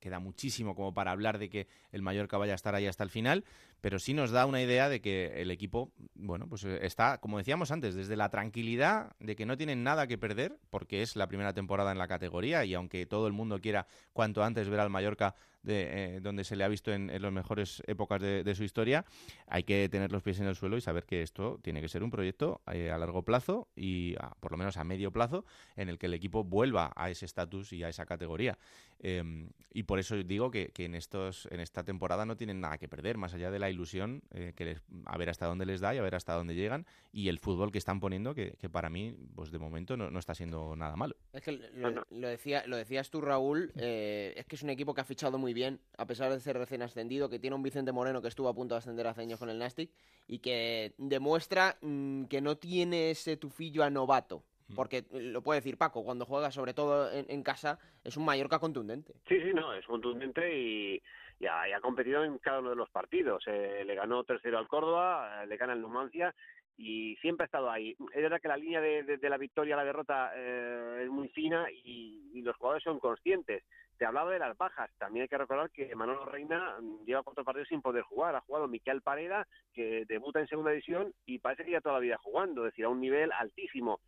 queda muchísimo como para hablar de que el Mallorca vaya a estar ahí hasta el final, pero sí nos da una idea de que el equipo, bueno, pues está, como decíamos antes, desde la tranquilidad de que no tienen nada que perder, porque es la primera temporada en la categoría y aunque todo el mundo quiera cuanto antes ver al Mallorca de, eh, donde se le ha visto en, las mejores épocas de, su historia, hay que tener los pies en el suelo y saber que esto tiene que ser un proyecto eh, a largo plazo y por lo menos a medio plazo en el que el equipo vuelva a ese estatus y a esa categoría. Em, y por eso digo que, en, estos, en esta temporada no tienen nada que perder, más allá de la ilusión, eh, que a ver hasta dónde les da y a ver hasta dónde llegan, y el fútbol que están poniendo, que, para mí, pues de momento no, está siendo nada malo. Es que lo, decía, lo decías tú, Raúl, eh, es que es un equipo que ha fichado muy bien, a pesar de ser recién ascendido, que tiene un Vicente Moreno que estuvo a punto de ascender hace años con el Nastic, y que demuestra mm, que no tiene ese tufillo a novato porque lo puede decir Paco, cuando juega sobre todo en, casa es un Mallorca contundente. Sí, sí, no, es contundente y, ha, competido en cada uno de los partidos. Eh, le ganó tercero al Córdoba, eh, le gana el Numancia y siempre ha estado ahí. Es verdad que la línea de, la victoria a la derrota eh, es muy fina y, y, los jugadores son conscientes. Te hablaba de las bajas. También hay que recordar que Manolo Reina lleva cuatro partidos sin poder jugar. Ha jugado Miquel Pareda, que debuta en segunda división y parece que ya toda la vida jugando, es decir, a un nivel altísimo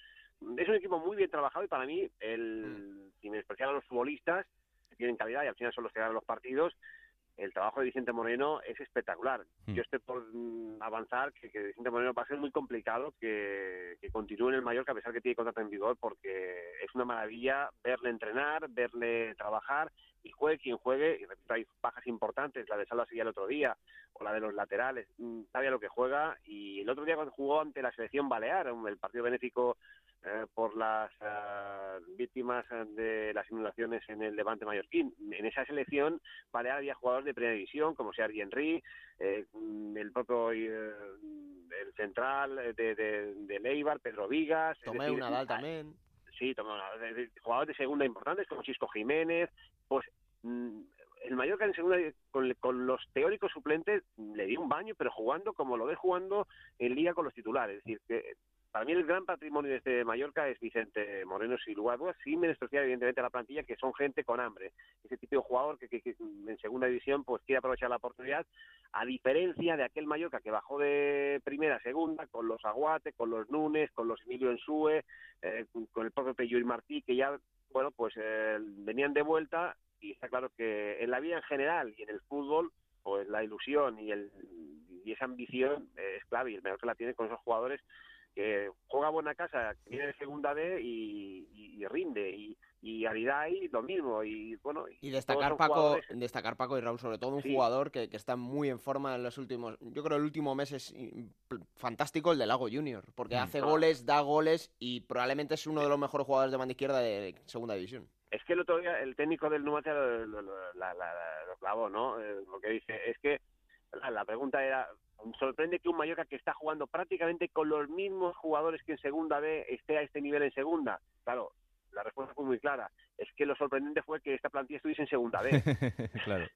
es un equipo muy bien trabajado y para mí, el, mm. sin especial a los futbolistas, que tienen calidad y al final son los que ganan los partidos, el trabajo de Vicente Moreno es espectacular. Mm. Yo estoy por mm, avanzar que, Vicente Moreno va a ser muy complicado que, continúe en el Mallorca a pesar que tiene contrato en vigor porque es una maravilla verle entrenar, verle trabajar y juegue quien juegue, y repito, hay bajas importantes, la de Salva seguía el otro día, o la de los laterales, sabe lo que juega, y el otro día cuando jugó ante la selección Balear, el partido benéfico eh, por las eh, víctimas de las inundaciones en el Levante mallorquín. En esa selección Balear había jugadores de primera división, como Sergi Henry, eh, el propio el central de, de, de Leibar, Pedro Vigas. Tomé un Nadal también. Sí, tomé jugadores de segunda importantes, como Chisco Jiménez. Pues mm, el Mallorca en segunda con, con, los teóricos suplentes le dio un baño, pero jugando como lo ve jugando en liga con los titulares. Es decir, que para mí el gran patrimonio de este Mallorca es Vicente Moreno, sin lugar a dudas, sin menospreciar evidentemente a la plantilla, que son gente con hambre. Ese tipo de jugador que, en segunda división pues quiere aprovechar la oportunidad, a diferencia de aquel Mallorca que bajó de primera a segunda, con los Aguate, con los Nunes, con los Emilio Ensue, eh, con el propio Peyo y Martí, que ya, bueno, pues eh, venían de vuelta y está claro que en la vida en general y en el fútbol, pues la ilusión y, el, y esa ambición es clave y el Mallorca la tiene con esos jugadores que juega buena casa, viene de segunda B y, rinde. Y, y Aridai lo mismo y bueno y destacar Paco destacar Paco y Raúl sobre todo un jugador que, que, está muy en forma en los últimos yo creo el último mes es fantástico el de Lago Junior porque mm. hace goles da goles y probablemente es uno de los mejores jugadores de banda izquierda de segunda división. Es que el otro día el técnico del Numancia lo, lo, clavó no eh, lo que dice es que la pregunta era sorprende que un Mallorca que está jugando prácticamente con los mismos jugadores que en segunda B esté a este nivel en segunda. Claro, la respuesta fue muy clara. Es que lo sorprendente fue que esta plantilla estuviese en segunda B. claro,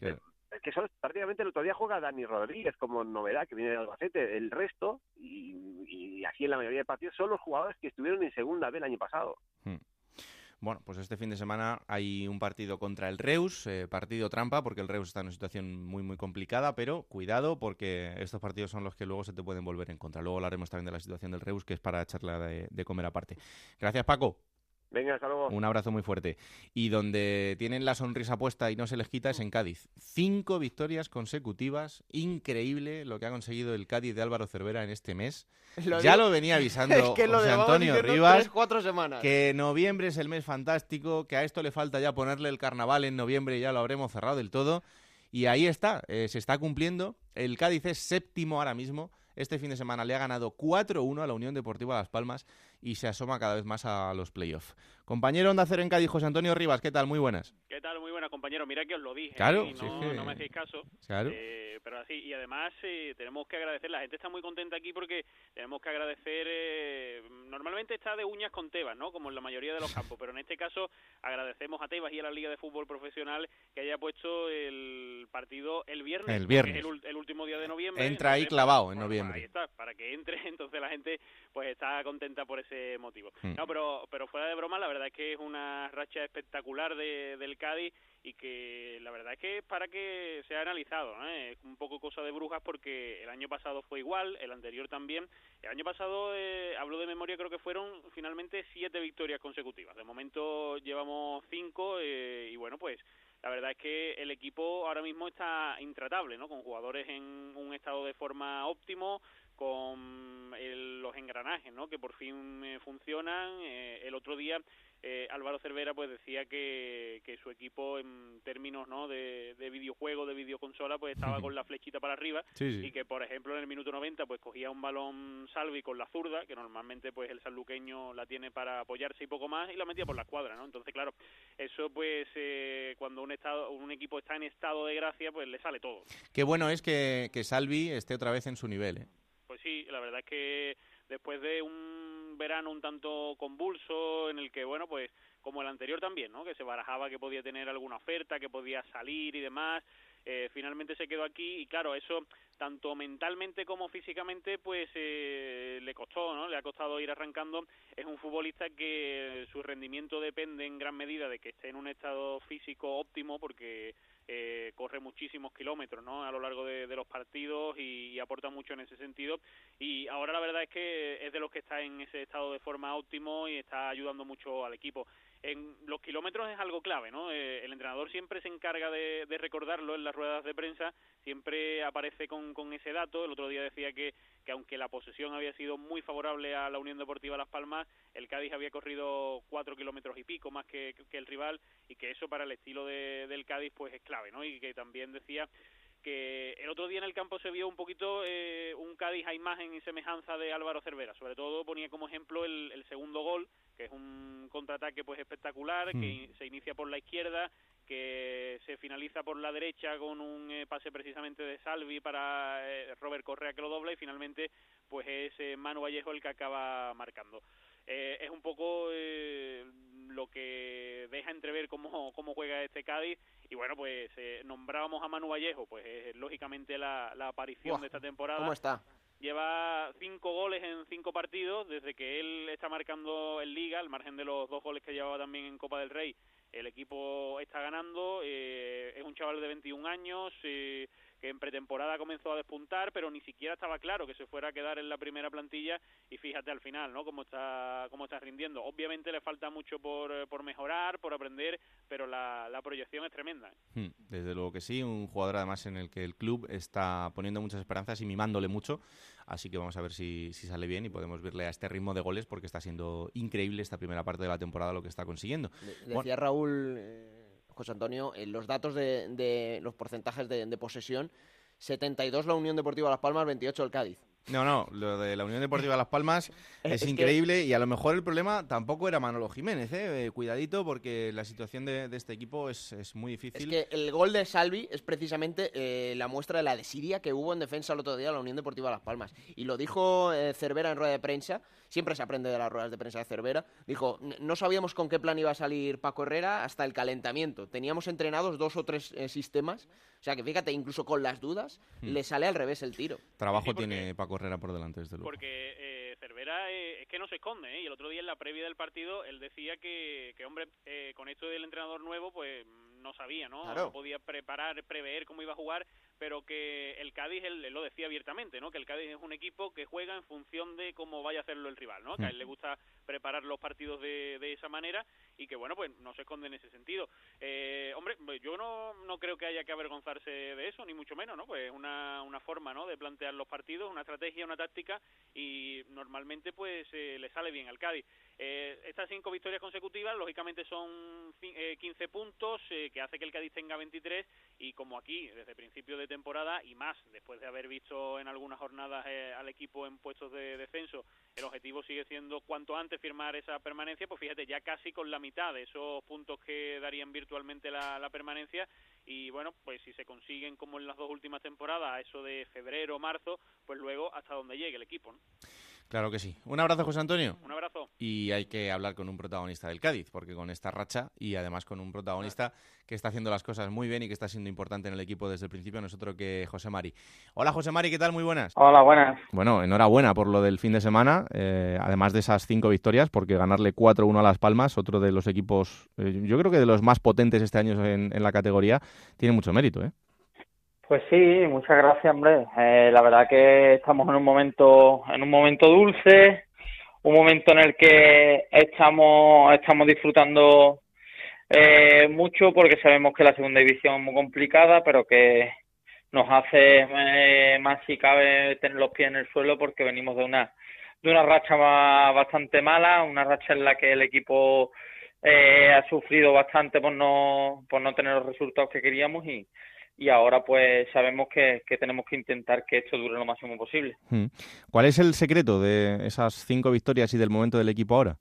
Es que solo, prácticamente el otro día juega Dani Rodríguez como novedad que viene de Albacete. El resto, y, y así en la mayoría de partidos, son los jugadores que estuvieron en segunda B el año pasado. Hmm. Bueno, pues este fin de semana hay un partido contra el Reus, eh, partido trampa, porque el Reus está en una situación muy, muy complicada, pero cuidado porque estos partidos son los que luego se te pueden volver en contra. Luego hablaremos también de la situación del Reus, que es para echarla de comer aparte. Gracias, Paco. Venga, hasta luego. Un abrazo muy fuerte. Y donde tienen la sonrisa puesta y no se les quita es en Cádiz. Cinco victorias consecutivas. Increíble lo que ha conseguido el Cádiz de Álvaro Cervera en este mes. ya lo venía avisando José Antonio Rivas. cuatro semanas. Que noviembre es el mes fantástico, que a esto le falta ya ponerle el carnaval en noviembre y ya lo habremos cerrado del todo. Y ahí está, eh, se está cumpliendo. El Cádiz es séptimo ahora mismo este fin de semana le ha ganado 4-1 a la Unión Deportiva Las Palmas y se asoma cada vez más a los playoffs. Compañero Onda Cero en Cádiz, José Antonio Rivas, ¿qué tal? Muy buenas. ¿Qué tal? Muy buenas, compañero. Mira que os lo dije. Claro, no, me hacéis caso. Claro. Eh, pero así, y además eh, tenemos que agradecer, la gente está muy contenta aquí porque tenemos que agradecer, eh, normalmente está de uñas con Tebas, ¿no? Como en la mayoría de los campos, pero en este caso agradecemos a Tebas y a la Liga de Fútbol Profesional que haya puesto el partido el viernes. El viernes. El, último día de noviembre. Entra ahí clavado en noviembre. Ahí está, para que entre, entonces la gente pues está contenta por ese motivo. Hmm. No, pero, pero fuera de broma, la verdad es que es una racha espectacular de, del Cádiz y que la verdad es que es para que sea analizado, es un poco cosa de brujas porque el año pasado fue igual, el anterior también. El año pasado, eh, hablo de memoria, creo que fueron finalmente siete victorias consecutivas. De momento llevamos cinco eh, y bueno, pues la verdad es que el equipo ahora mismo está intratable, ¿no? Con jugadores en un estado de forma óptimo, con los engranajes, ¿no? Que por fin eh, funcionan. Eh, el otro día eh, Álvaro Cervera pues decía que, que su equipo en términos ¿no? de, de videojuego, de videoconsola, pues estaba con la flechita para arriba y que por ejemplo en el minuto 90 pues cogía un balón Salvi con la zurda, que normalmente pues el sanluqueño la tiene para apoyarse y poco más y la metía por la cuadra, ¿no? Entonces claro, eso pues eh, cuando un estado un equipo está en estado de gracia pues le sale todo. Qué bueno es que, que Salvi esté otra vez en su nivel, ¿eh? Pues sí, la verdad es que después de un verano un tanto convulso en el que, bueno, pues como el anterior también, ¿no? Que se barajaba que podía tener alguna oferta, que podía salir y demás. Eh, finalmente se quedó aquí y claro, eso tanto mentalmente como físicamente pues eh, le costó, ¿no? Le ha costado ir arrancando. Es un futbolista que su rendimiento depende en gran medida de que esté en un estado físico óptimo porque eh, corre muchísimos kilómetros ¿no? a lo largo de, los partidos y, aporta mucho en ese sentido. Y ahora la verdad es que es de los que está en ese estado de forma óptimo y está ayudando mucho al equipo. En los kilómetros es algo clave, ¿no? Eh, el entrenador siempre se encarga de, recordarlo en las ruedas de prensa, siempre aparece con, con ese dato. El otro día decía que, que aunque la posesión había sido muy favorable a la Unión Deportiva Las Palmas, el Cádiz había corrido cuatro kilómetros y pico más que, el rival y que eso para el estilo de, del Cádiz pues es clave, ¿no? Y que también decía que el otro día en el campo se vio un poquito eh, un Cádiz a imagen y semejanza de Álvaro Cervera. Sobre todo ponía como ejemplo el, el segundo gol, que es un contraataque pues espectacular, que hmm. se inicia por la izquierda, que se finaliza por la derecha con un eh, pase precisamente de Salvi para eh, Robert Correa que lo dobla y finalmente pues es Manu Vallejo el que acaba marcando. es un poco lo que deja entrever cómo, cómo juega este Cádiz y bueno, pues eh, nombrábamos a Manu Vallejo, pues es lógicamente la, la aparición de esta temporada. ¿Cómo está? Lleva cinco goles en cinco partidos desde que él está marcando en Liga, al margen de los dos goles que llevaba también en Copa del Rey. El equipo está ganando, eh, es un chaval de 21 años, eh, que en pretemporada comenzó a despuntar, pero ni siquiera estaba claro que se fuera a quedar en la primera plantilla y fíjate al final, ¿no? Cómo está, cómo está rindiendo. Obviamente le falta mucho por, por mejorar, por aprender, pero la, la proyección es tremenda. ¿eh? Hmm, desde luego que sí, un jugador además en el que el club está poniendo muchas esperanzas y mimándole mucho, así que vamos a ver si, si sale bien y podemos verle a este ritmo de goles porque está siendo increíble esta primera parte de la temporada lo que está consiguiendo. decía Raúl... Eh, José Antonio, en los datos de, de los porcentajes de, de, posesión, 72 la Unión Deportiva Las Palmas, 28 el Cádiz. No, no, lo de la Unión Deportiva Las Palmas es, increíble y a lo mejor el problema tampoco era Manolo Jiménez, ¿eh? eh cuidadito porque la situación de, este equipo es, muy difícil. Es que el gol de Salvi es precisamente eh, la muestra de la desidia que hubo en defensa el otro día de la Unión Deportiva Las Palmas. Y lo dijo eh, Cervera en rueda de prensa, siempre se aprende de las ruedas de prensa de Cervera, dijo, no sabíamos con qué plan iba a salir Paco Herrera hasta el calentamiento. Teníamos entrenados dos o tres sistemas o sea que fíjate, incluso con las dudas, hmm. le sale al revés el tiro. Trabajo tiene Paco Herrera por delante, desde luego. Porque eh, Cervera eh, es que no se esconde, ¿eh? y el otro día en la previa del partido él decía que, que hombre, eh, con esto del entrenador nuevo, pues no sabía, ¿no? No podía preparar, prever cómo iba a jugar pero que el Cádiz, él, lo decía abiertamente, ¿no? Que el Cádiz es un equipo que juega en función de cómo vaya a hacerlo el rival, ¿no? Que a él le gusta preparar los partidos de, de esa manera y que, bueno, pues no se esconde en ese sentido. Eh, hombre, pues yo no, no creo que haya que avergonzarse de eso, ni mucho menos, ¿no? Pues una, una forma, ¿no? De plantear los partidos, una estrategia, una táctica y normalmente, pues, eh, le sale bien al Cádiz. Eh, estas cinco victorias consecutivas, lógicamente, son 15 eh, puntos, eh, que hace que el Cádiz tenga 23, y como aquí, desde principio de temporada, y más después de haber visto en algunas jornadas al equipo en puestos de descenso, el objetivo sigue siendo cuanto antes firmar esa permanencia, pues fíjate, ya casi con la mitad de esos puntos que darían virtualmente la, la permanencia, y bueno, pues si se consiguen como en las dos últimas temporadas, eso de febrero, marzo, pues luego hasta donde llegue el equipo, ¿no? Claro que sí. Un abrazo, José Antonio. Un abrazo. Y hay que hablar con un protagonista del Cádiz, porque con esta racha y además con un protagonista que está haciendo las cosas muy bien y que está siendo importante en el equipo desde el principio, no es otro que José Mari. Hola, José Mari, ¿qué tal? Muy buenas. Hola, buenas. Bueno, enhorabuena por lo del fin de semana, eh, además de esas cinco victorias, porque ganarle 4-1 a Las Palmas, otro de los equipos, eh, yo creo que de los más potentes este año en, en la categoría, tiene mucho mérito, ¿eh? Pues sí, muchas gracias, hombre. Eh, la verdad que estamos en un momento, en un momento dulce, un momento en el que estamos, estamos disfrutando eh, mucho porque sabemos que la segunda división es muy complicada, pero que nos hace eh, más si cabe tener los pies en el suelo porque venimos de una de una racha bastante mala, una racha en la que el equipo eh, ha sufrido bastante por no por no tener los resultados que queríamos y, y ahora pues sabemos que, que, tenemos que intentar que esto dure lo máximo posible. Hmm. ¿Cuál es el secreto de esas cinco victorias y del momento del equipo ahora?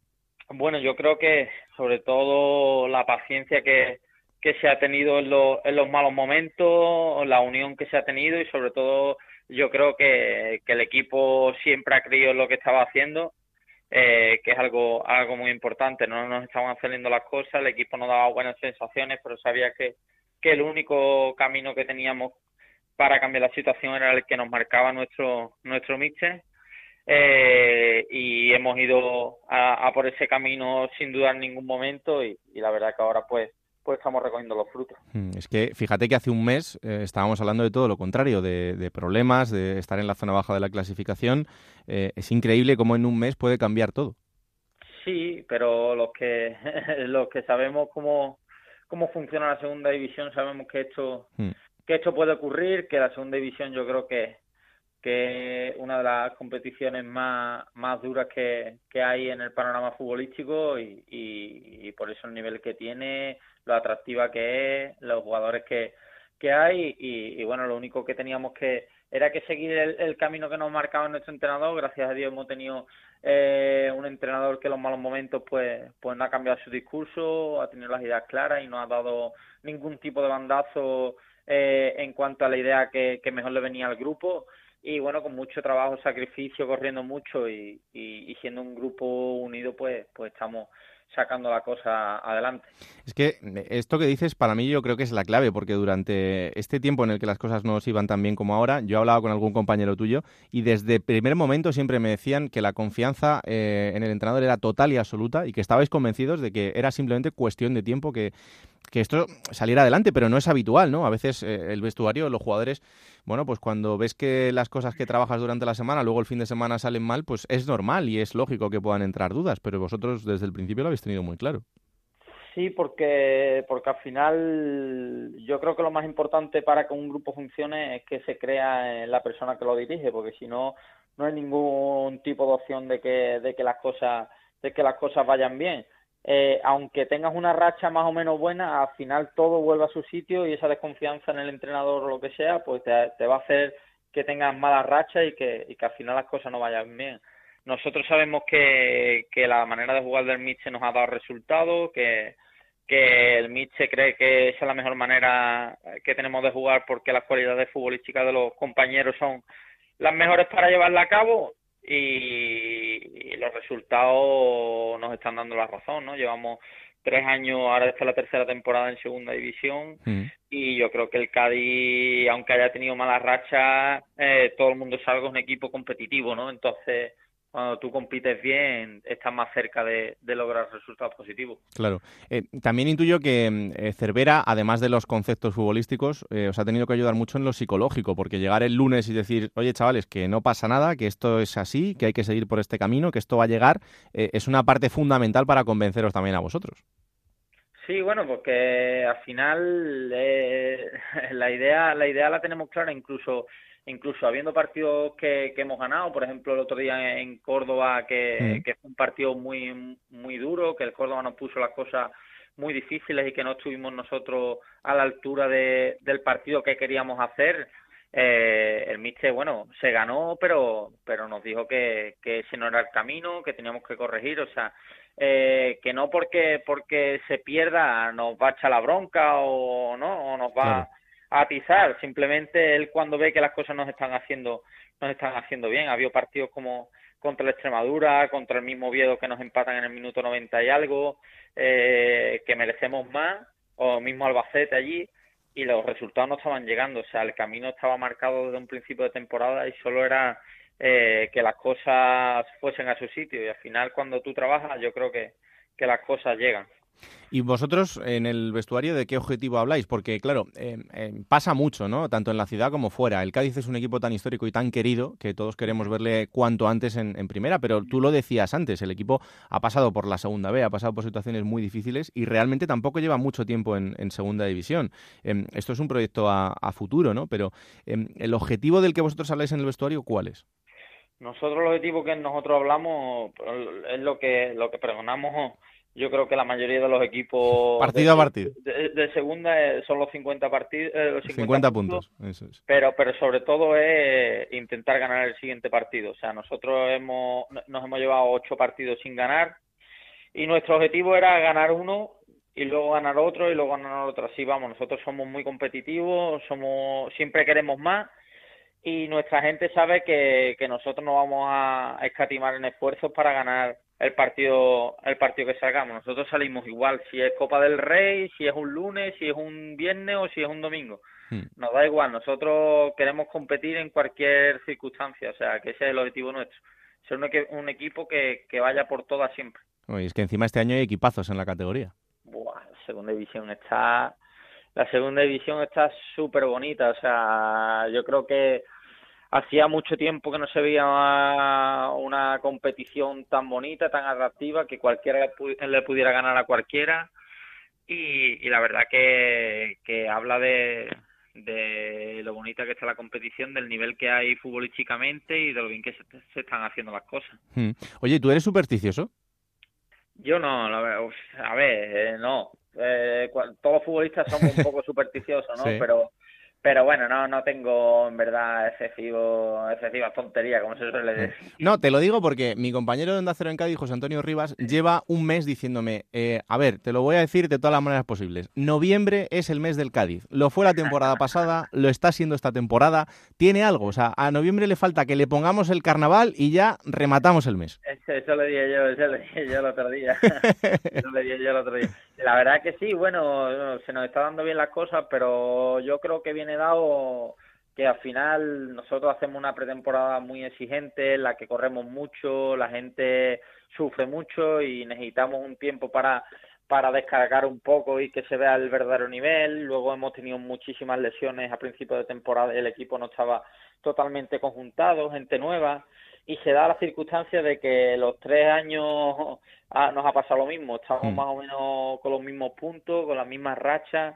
Bueno, yo creo que sobre todo la paciencia que, que se ha tenido en, en los malos momentos, la unión que se ha tenido y sobre todo yo creo que, que el equipo siempre ha creído en lo que estaba haciendo, eh, que es algo, algo muy importante. No nos estaban saliendo las cosas, el equipo no daba buenas sensaciones, pero sabía que, que el único camino que teníamos para cambiar la situación era el que nos marcaba nuestro, nuestro míster eh, y hemos ido a, por ese camino sin dudar en ningún momento y, la verdad que ahora pues pues estamos recogiendo los frutos. Hmm, es que fíjate que hace un mes eh, estábamos hablando de todo lo contrario, de, problemas, de estar en la zona baja de la clasificación. Eh, es increíble cómo en un mes puede cambiar todo. Sí, pero los que los que sabemos cómo cómo funciona la segunda división sabemos que esto hmm. que esto puede ocurrir, que la segunda división yo creo que que es una de las competiciones más, más duras que, que hay en el panorama futbolístico y, y, por eso el nivel que tiene, lo atractiva que es, los jugadores que, que hay y, bueno, lo único que teníamos que era que seguir el, camino que nos marcaba nuestro entrenador. Gracias a Dios hemos tenido eh, un entrenador que en los malos momentos pues, pues no ha cambiado su discurso, ha tenido las ideas claras y no ha dado ningún tipo de bandazo eh, en cuanto a la idea que, que mejor le venía al grupo. Y bueno, con mucho trabajo, sacrificio, corriendo mucho y, y, siendo un grupo unido, pues, pues estamos sacando la cosa adelante. Es que esto que dices para mí yo creo que es la clave, porque durante este tiempo en el que las cosas no se iban tan bien como ahora, yo hablaba con algún compañero tuyo y desde primer momento siempre me decían que la confianza eh, en el entrenador era total y absoluta y que estabais convencidos de que era simplemente cuestión de tiempo que que esto saliera adelante, pero no es habitual, ¿no? A veces eh, el vestuario, los jugadores, bueno, pues cuando ves que las cosas que trabajas durante la semana, luego el fin de semana salen mal, pues es normal y es lógico que puedan entrar dudas, pero vosotros desde el principio lo habéis tenido muy claro. Sí, porque, porque al final yo creo que lo más importante para que un grupo funcione es que se crea en la persona que lo dirige, porque si no, no hay ningún tipo de opción de que, de que las cosas, de que las cosas vayan bien eh, aunque tengas una racha más o menos buena, al final todo vuelve a su sitio y esa desconfianza en el entrenador o lo que sea, pues te, va a hacer que tengas malas rachas y que, y que al final las cosas no vayan bien. Nosotros sabemos que, que la manera de jugar del Mitche nos ha dado resultados, que, que el Mitche cree que esa es la mejor manera que tenemos de jugar porque las cualidades futbolísticas de los compañeros son las mejores para llevarla a cabo y, los resultados nos están dando la razón, ¿no? Llevamos tres años, ahora está la tercera temporada en segunda división mm. y yo creo que el Cádiz, aunque haya tenido malas rachas, eh, todo el mundo salga un equipo competitivo, ¿no? Entonces cuando tú compites bien, estás más cerca de, lograr resultados positivos. Claro. Eh, también intuyo que eh, Cervera, además de los conceptos futbolísticos, eh, os ha tenido que ayudar mucho en lo psicológico, porque llegar el lunes y decir, oye chavales, que no pasa nada, que esto es así, que hay que seguir por este camino, que esto va a llegar, es una parte fundamental para convenceros también a vosotros. Sí, bueno, porque al final la idea la idea la tenemos clara, incluso incluso habiendo partidos que, que, hemos ganado, por ejemplo el otro día en Córdoba, que, que, fue un partido muy, muy duro, que el Córdoba nos puso las cosas muy difíciles y que no estuvimos nosotros a la altura de, del partido que queríamos hacer. Eh, el Mister, bueno, se ganó, pero, pero nos dijo que, que ese no era el camino, que teníamos que corregir, o sea, eh, que no porque porque se pierda nos va a echar la bronca o no, o nos va atizar, simplemente él cuando ve que las cosas nos están haciendo, nos están haciendo bien. Había partidos como contra la Extremadura, contra el mismo Oviedo que nos empatan en el minuto 90 y algo, eh, que merecemos más, o mismo Albacete allí, y los resultados no estaban llegando, o sea, el camino estaba marcado desde un principio de temporada y solo era eh, que las cosas fuesen a su sitio y al final cuando tú trabajas yo creo que, que las cosas llegan. ¿Y vosotros en el vestuario de qué objetivo habláis? Porque, claro, eh, eh, pasa mucho, ¿no? Tanto en la ciudad como fuera. El Cádiz es un equipo tan histórico y tan querido que todos queremos verle cuanto antes en, primera, pero tú lo decías antes, el equipo ha pasado por la segunda B, ha pasado por situaciones muy difíciles y realmente tampoco lleva mucho tiempo en, segunda división. Em, esto es un proyecto a, futuro, ¿no? Pero el objetivo del que vosotros habláis en el vestuario, ¿cuál es? Nosotros el objetivo que nosotros hablamos es lo que lo que pregonamos yo creo que la mayoría de los equipos partido a partido. de, segunda son los 50 partidos eh, los 50, puntos, eso es. pero pero sobre todo es intentar ganar el siguiente partido. O sea nosotros hemos nos hemos llevado ocho partidos sin ganar y nuestro objetivo era ganar uno y luego ganar otro y luego ganar otro. Así vamos nosotros somos muy competitivos somos siempre queremos más y nuestra gente sabe que, que nosotros no vamos a escatimar en esfuerzos para ganar el partido el partido que salgamos. Nosotros salimos igual si es Copa del Rey, si es un lunes, si es un viernes o si es un domingo. Hmm. Nos da igual, nosotros queremos competir en cualquier circunstancia, o sea, que ese es el objetivo nuestro. Ser un, equipo que, que, vaya por todas siempre. Es que encima este año hay equipazos en la categoría. Buah, la segunda división está la segunda división está súper bonita, o sea, yo creo que hacía mucho tiempo que no se veía una, competición tan bonita, tan atractiva, que cualquiera le pudiera ganar a cualquiera. Y, la verdad que, que habla de, de lo bonita que está la competición, del nivel que hay futbolísticamente y de lo bien que se, están haciendo las cosas. Hmm. Oye, ¿tú eres supersticioso? Yo no, a ver, eh, no. Eh, todos los futbolistas somos un poco supersticiosos, ¿no? Pero pero bueno, no, no tengo en verdad excesivo, excesiva tontería, como se suele decir. No, te lo digo porque mi compañero de Onda Cero en Cádiz, José Antonio Rivas, lleva un mes diciéndome, eh, a ver, te lo voy a decir de todas las maneras posibles. Noviembre es el mes del Cádiz. Lo fue la temporada pasada, lo está siendo esta temporada. Tiene algo, o sea, a noviembre le falta que le pongamos el carnaval y ya rematamos el mes. Eso, lo dije yo, eso lo dije yo el otro día. eso lo dije yo el otro día. La verdad que sí, bueno, se nos está dando bien las cosas, pero yo creo que viene dado que al final nosotros hacemos una pretemporada muy exigente, en la que corremos mucho, la gente sufre mucho y necesitamos un tiempo para para descargar un poco y que se vea el verdadero nivel. Luego hemos tenido muchísimas lesiones a principio de temporada, el equipo no estaba totalmente conjuntado, gente nueva y se da la circunstancia de que los tres años nos ha pasado lo mismo, estamos mm. más o menos con los mismos puntos, con las mismas rachas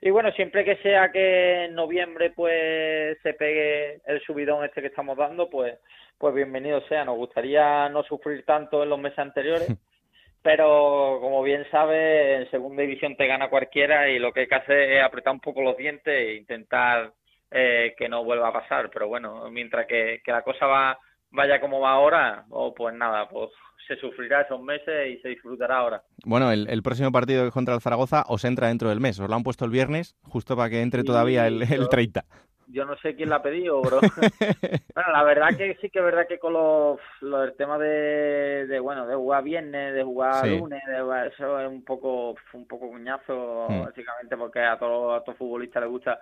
y bueno, siempre que sea que en noviembre pues se pegue el subidón este que estamos dando, pues pues bienvenido sea. Nos gustaría no sufrir tanto en los meses anteriores, pero como bien sabe, en segunda división te gana cualquiera y lo que hay que hacer es apretar un poco los dientes e intentar eh, que no vuelva a pasar. Pero bueno, mientras que, que la cosa va vaya como va ahora, oh, pues nada, pues se sufrirá esos meses y se disfrutará ahora. Bueno, el, próximo partido contra el Zaragoza os entra dentro del mes. Os lo han puesto el viernes, justo para que entre todavía el, el 30 yo no sé quién la ha pedido, bro. bueno, la verdad que sí que es verdad que con los, los el tema de, de, bueno, de jugar viernes, de jugar lunes, de eso es un poco un poco cuñazo, hmm. básicamente porque a todos a todos futbolistas les gusta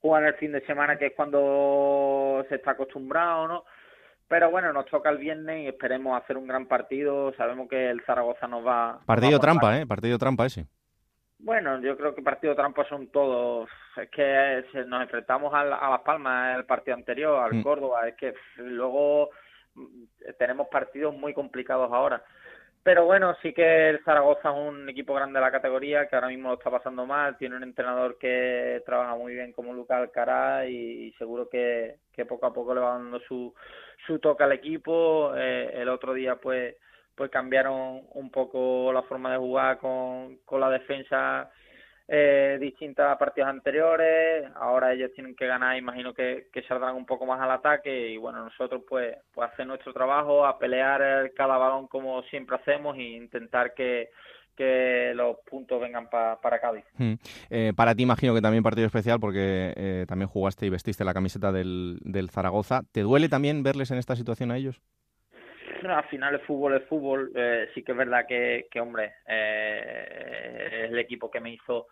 jugar el fin de semana, que es cuando se está acostumbrado, ¿no? Pero bueno, nos toca el viernes y esperemos hacer un gran partido. Sabemos que el Zaragoza nos va. Partido trampa, ¿eh? Partido trampa ese. Bueno, yo creo que partido trampa son todos. Es que nos enfrentamos a, Las Palmas el partido anterior, al mm. Córdoba. Es que luego mm, tenemos partidos muy complicados ahora. Pero bueno, sí que el Zaragoza es un equipo grande de la categoría que ahora mismo lo está pasando mal. Tiene un entrenador que trabaja muy bien como Lucas Alcaraz y, seguro que, que poco a poco le va dando su, su toque al equipo. Eh, el otro día, pues, pues cambiaron un poco la forma de jugar con, con la defensa eh, distinta a partidos anteriores. Ahora ellos tienen que ganar, imagino que, que saldrán un poco más al ataque y bueno, nosotros pues, pues hacer nuestro trabajo, a pelear cada balón como siempre hacemos e intentar que que los puntos vengan para Cádiz. Hmm. Eh, para ti imagino que también partido especial porque eh, también jugaste y vestiste la camiseta del, del Zaragoza. ¿Te duele también verles en esta situación a ellos? Al final el fútbol es fútbol. Eh, sí que es verdad que, que hombre, es el equipo que me hizo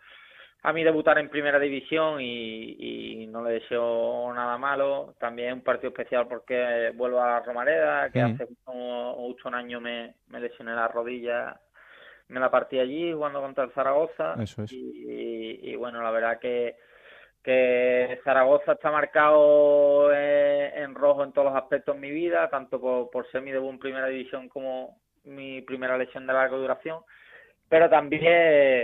a mí debutar en primera división y, no le deseo nada malo. También un partido especial porque vuelvo a Romareda, que hace un, un año me, me lesioné la rodilla me la partí allí jugando contra el Zaragoza. Eso es. Y, y bueno, la verdad que que Zaragoza está marcado eh, en rojo en todos los aspectos de mi vida, tanto por, por ser mi debut en primera división como mi primera lesión de larga duración pero también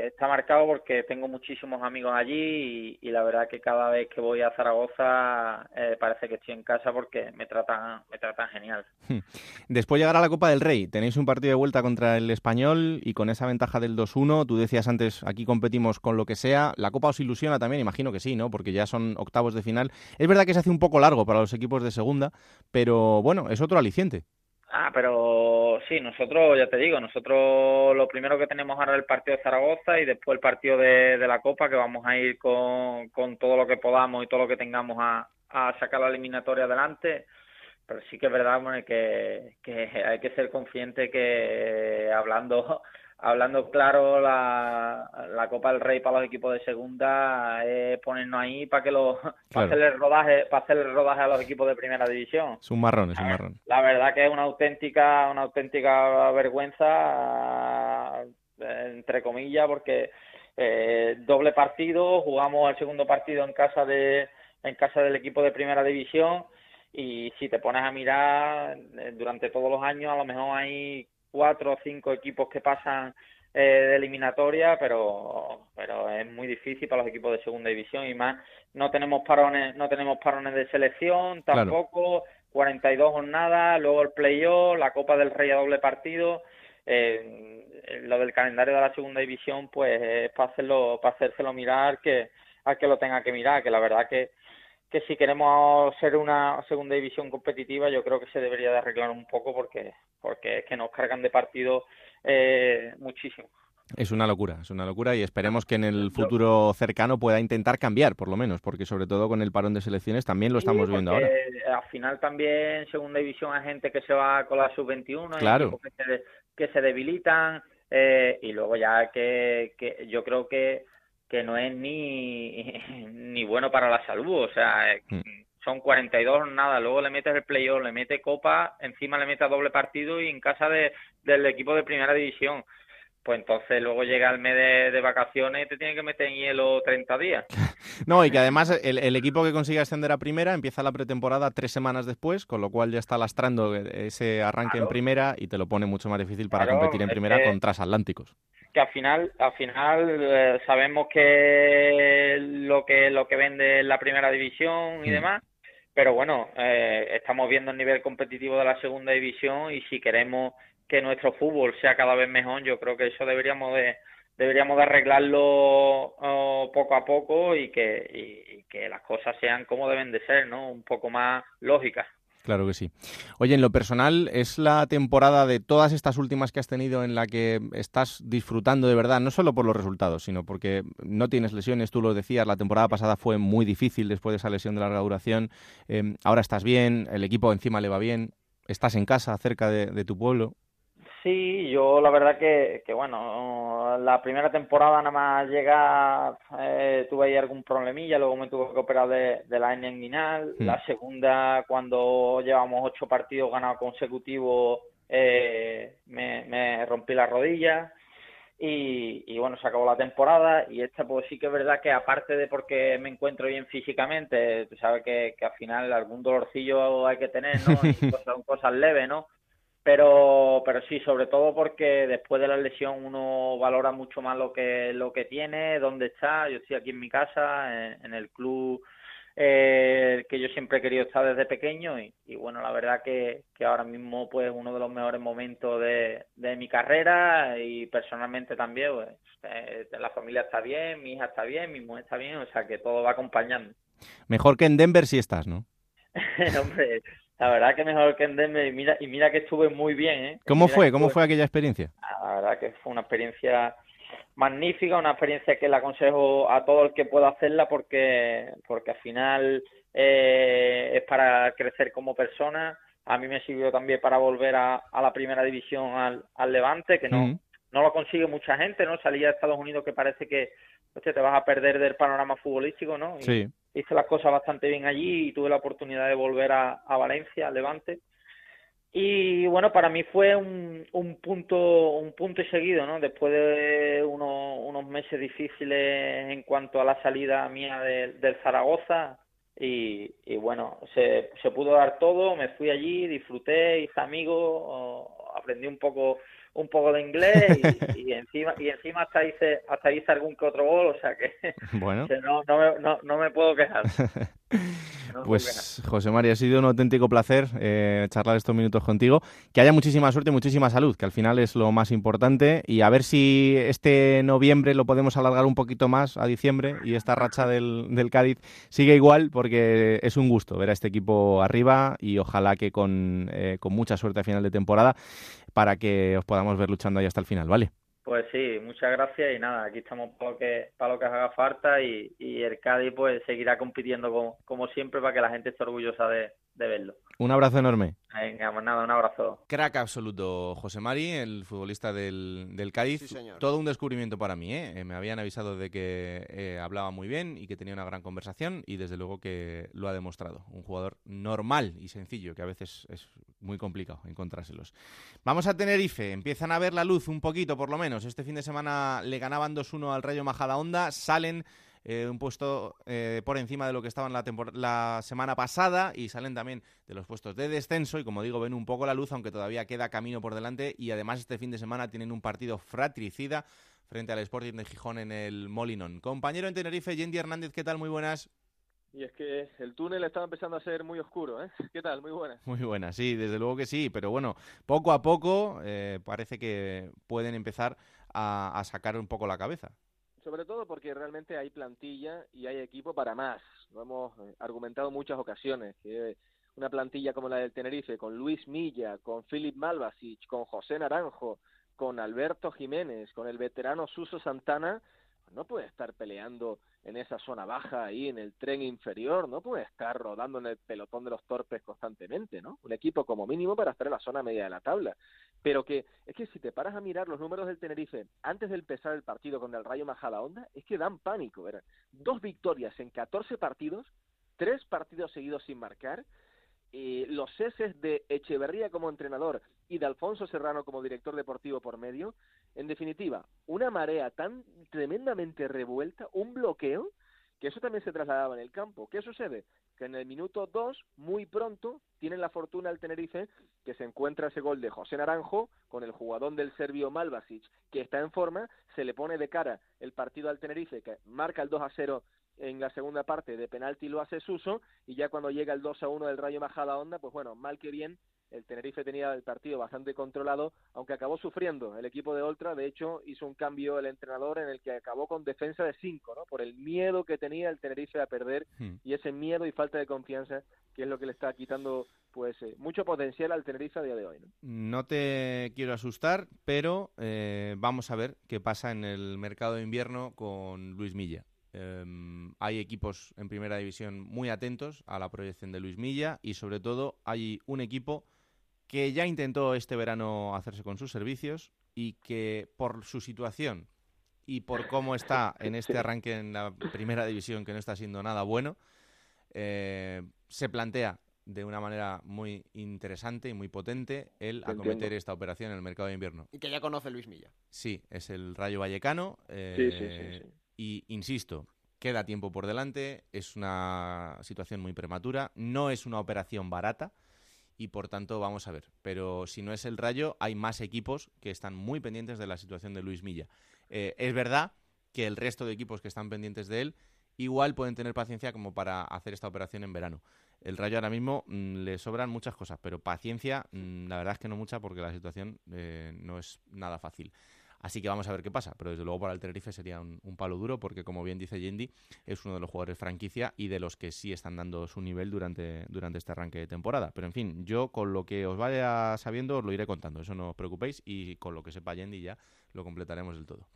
está marcado porque tengo muchísimos amigos allí y, la verdad que cada vez que voy a Zaragoza eh, parece que estoy en casa porque me tratan me tratan genial. Hmm. Después llegará la Copa del Rey, tenéis un partido de vuelta contra el Español y con esa ventaja del 2-1, tú decías antes, aquí competimos con lo que sea, la Copa os ilusiona también, imagino que sí, ¿no? Porque ya son octavos de final. Es verdad que se hace un poco largo para los equipos de segunda, pero bueno, es otro aliciente. Ah, pero sí, nosotros, ya te digo, nosotros lo primero que tenemos ahora es el partido de Zaragoza y después el partido de, de la Copa, que vamos a ir con, con todo lo que podamos y todo lo que tengamos a, a sacar la eliminatoria adelante. Pero sí que es verdad bueno, que, que hay que ser consciente que hablando hablando claro, la, la Copa del Rey para los equipos de segunda es ponernos ahí para que los para hacerle rodaje para hacerle rodaje a los equipos de primera división. Es un marrón, es un marrón. La verdad que es una auténtica una auténtica vergüenza entre comillas porque eh, doble partido, jugamos el segundo partido en casa de en casa del equipo de primera división y si te pones a mirar eh, durante todos los años a lo mejor hay cuatro o cinco equipos que pasan eh, de eliminatoria, pero pero es muy difícil para los equipos de segunda división y más no tenemos parones no tenemos parones de selección tampoco 42 jornadas, luego el playoff, la Copa del Rey a doble partido. Eh, lo del calendario de la segunda división, pues es para hacerlo, para hacérselo mirar que a que lo tenga que mirar, que la verdad que que si queremos ser una segunda división competitiva, yo creo que se debería de arreglar un poco porque, porque es que nos cargan de partido eh, muchísimo. Es una locura, es una locura y esperemos que en el futuro cercano pueda intentar cambiar, por lo menos, porque sobre todo con el parón de selecciones también lo estamos viendo ahora. Al final también segunda división hay gente que se va con la sub-21, claro. que se, que se debilitan eh, y luego ya que, que yo creo que que no es ni, ni bueno para la salud, o sea, mm. son 42 nada, luego le metes el playoff, le metes copa, encima le metes doble partido y en casa de, del equipo de primera división. Pues entonces luego llega el mes de, vacaciones y te tiene que meter en hielo 30 días. No, y que además el, equipo que consigue ascender a primera empieza la pretemporada tres semanas después, con lo cual ya está lastrando ese arranque en primera y te lo pone mucho más difícil para competir en primera con transatlánticos que al final al final eh, sabemos que lo que lo que vende la primera división y mm. demás pero bueno eh, estamos viendo el nivel competitivo de la segunda división y si queremos que nuestro fútbol sea cada vez mejor yo creo que eso deberíamos de deberíamos de arreglarlo oh, poco a poco y que y que las cosas sean como deben de ser no un poco más lógicas Claro que sí. Oye, en lo personal, ¿es la temporada de todas estas últimas que has tenido en la que estás disfrutando de verdad, no solo por los resultados, sino porque no tienes lesiones, tú lo decías, la temporada pasada fue muy difícil después de esa lesión de larga duración, em, ahora estás bien, el equipo encima le va bien, estás en casa, cerca de tu pueblo? Sí, yo la verdad que, que bueno, la primera temporada nada más llega, eh, tuve ahí algún problemilla, luego me tuve que operar de, la hernia inguinal. Hmm. La segunda, cuando llevamos ocho partidos ganados consecutivos, eh, me, me rompí la rodilla. Y, y, bueno, se acabó la temporada y esta pues sí que es verdad que aparte de porque me encuentro bien físicamente, tú sabes que, que al final algún dolorcillo hay que tener, ¿no? Y son cosas leves, ¿no? Pero pero sí sobre todo porque después de la lesión uno valora mucho más lo que lo que tiene dónde está. Yo estoy aquí en mi casa en, el club eh, que yo siempre he querido estar desde pequeño y, bueno la verdad que, que ahora mismo pues uno de los mejores momentos de, de mi carrera y personalmente también pues eh, la familia está bien mi hija está bien mi mujer está bien o sea que todo va acompañando. Mejor que en Denver si estás no hombre la verdad que mejor que en Denver y mira, y mira que estuve muy bien, ¿eh? ¿Cómo fue? ¿Cómo fue aquella experiencia? Ah, la verdad que fue una experiencia magnífica, una experiencia que le aconsejo a todo el que pueda hacerla porque, porque al final eh, es para crecer como persona. A mí me sirvió también para volver a, a la primera división al, al Levante, que no, no lo consigue mucha gente, ¿no? Salía de Estados Unidos que parece que te vas a perder del panorama futbolístico, ¿no? sí hice las cosas bastante bien allí y tuve la oportunidad de volver a, Valencia, a Levante. Y bueno, para mí fue un, un punto un punto y seguido, ¿no? Después de unos, meses difíciles en cuanto a la salida mía del Zaragoza y, y bueno, se, se pudo dar todo, me fui allí, disfruté, hice amigos, aprendí un poco un poco de inglés y, encima y encima hasta hice hasta hice algún que otro gol, o sea que, bueno. no, no, me, no, no me puedo quejar. pues José María, ha sido un auténtico placer eh, charlar estos minutos contigo. Que haya muchísima suerte y muchísima salud, que al final es lo más importante. Y a ver si este noviembre lo podemos alargar un poquito más a diciembre y esta racha del, del Cádiz sigue igual, porque es un gusto ver a este equipo arriba y ojalá que con, eh, con mucha suerte a final de temporada para que os podamos ver luchando ahí hasta el final, ¿vale? Pues sí, muchas gracias y nada, aquí estamos para lo que, para lo que haga falta y, el Cádiz pues seguirá compitiendo como, como siempre para que la gente esté orgullosa de, de verlo. Un abrazo enorme. Venga, pues nada, un abrazo. Crack absoluto, José Mari, el futbolista del, del Cádiz. Todo un descubrimiento para mí. ¿eh? ¿eh? Me habían avisado de que eh, hablaba muy bien y que tenía una gran conversación y desde luego que lo ha demostrado. Un jugador normal y sencillo, que a veces es muy complicado encontrárselos. Vamos a tener IFE. Empiezan a ver la luz un poquito, por lo menos. Este fin de semana le ganaban 2-1 al Rayo Majadahonda. Salen eh, un puesto eh, por encima de lo que estaban la, la semana pasada y salen también de los puestos de descenso y como digo ven un poco la luz aunque todavía queda camino por delante y además este fin de semana tienen un partido fratricida frente al Sporting de Gijón en el Molinón. Compañero en Tenerife, Yendi Hernández, ¿qué tal? Muy buenas. Y es que el túnel estaba empezando a ser muy oscuro, ¿eh? ¿Qué tal? Muy buenas. Muy buenas, sí, desde luego que sí, pero bueno, poco a poco eh, parece que pueden empezar a sacar un poco la cabeza sobre todo porque realmente hay plantilla y hay equipo para más. Lo hemos eh, argumentado muchas ocasiones, que una plantilla como la del Tenerife, con Luis Milla, con Philip Malvasic, con José Naranjo, con Alberto Jiménez, con el veterano Suso Santana, no puede estar peleando en esa zona baja ahí en el tren inferior, no puede estar rodando en el pelotón de los torpes constantemente, ¿no? Un equipo como mínimo para estar en la zona media de la tabla. Pero que es que si te paras a mirar los números del Tenerife antes de empezar el partido con el Rayo Majadahonda, es que dan pánico, ¿verdad? Dos victorias en 14 partidos, tres partidos seguidos sin marcar, eh, los ceses de Echeverría como entrenador y de Alfonso Serrano como director deportivo por medio, en definitiva, una marea tan tremendamente revuelta, un bloqueo, que eso también se trasladaba en el campo. ¿Qué sucede? Que en el minuto 2, muy pronto, tienen la fortuna el Tenerife que se encuentra ese gol de José Naranjo con el jugador del serbio Malvasic, que está en forma, se le pone de cara el partido al Tenerife, que marca el 2 a 0 en la segunda parte de penalti lo hace Suso y ya cuando llega el 2 a 1 del Rayo Majada Onda, pues bueno, mal que bien el Tenerife tenía el partido bastante controlado, aunque acabó sufriendo el equipo de Oltra. De hecho, hizo un cambio el entrenador en el que acabó con defensa de 5, ¿no? Por el miedo que tenía el Tenerife a perder hmm. y ese miedo y falta de confianza que es lo que le está quitando pues eh, mucho potencial al Tenerife a día de hoy. No, te quiero asustar, pero eh, vamos a ver qué pasa en el mercado de invierno con Luis Milla. Em, hay equipos en primera división muy atentos a la proyección de Luis Milla y sobre todo hay un equipo que ya intentó este verano hacerse con sus servicios y que por su situación y por cómo está en este arranque en la primera división, que no está siendo nada bueno, eh, se plantea de una manera muy interesante y muy potente el acometer esta operación en el mercado de invierno. Y que ya conoce Luis Milla. Sí, es el Rayo Vallecano. Eh, y insisto, queda tiempo por delante, es una situación muy prematura, no es una operación barata y por tanto vamos a ver. Pero si no es el Rayo, hay más equipos que están muy pendientes de la situación de Luis Milla. Eh, es verdad que el resto de equipos que están pendientes de él igual pueden tener paciencia como para hacer esta operación en verano. El Rayo ahora mismo mm, le sobran muchas cosas, pero paciencia, mm, la verdad es que no mucha porque la situación eh, no es nada fácil. Así que vamos a ver qué pasa. Pero desde luego para el Tenerife sería un, palo duro porque, como bien dice Yendi, es uno de los jugadores franquicia y de los que sí están dando su nivel durante, durante este arranque de temporada. Pero en fin, yo con lo que os vaya sabiendo os lo iré contando. Eso no os preocupéis y con lo que sepa Yendi ya lo completaremos del todo.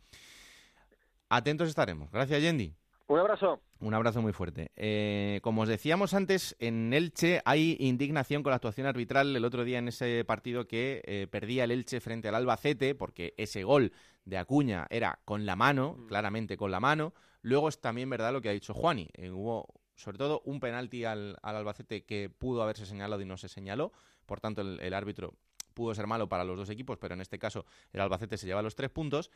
Atentos estaremos. Gracias, Yendi. Un abrazo. Un abrazo muy fuerte. Eh, como os decíamos antes, en Elche hay indignación con la actuación arbitral el otro día en ese partido que eh, perdía el Elche frente al Albacete, porque ese gol de Acuña era con la mano, mm. claramente con la mano. Luego es también verdad lo que ha dicho Juani. Eh, hubo sobre todo un penalti al, Albacete que pudo haberse señalado y no se señaló. Por tanto, el, árbitro pudo ser malo para los dos equipos, pero en este caso el Albacete se lleva los tres puntos.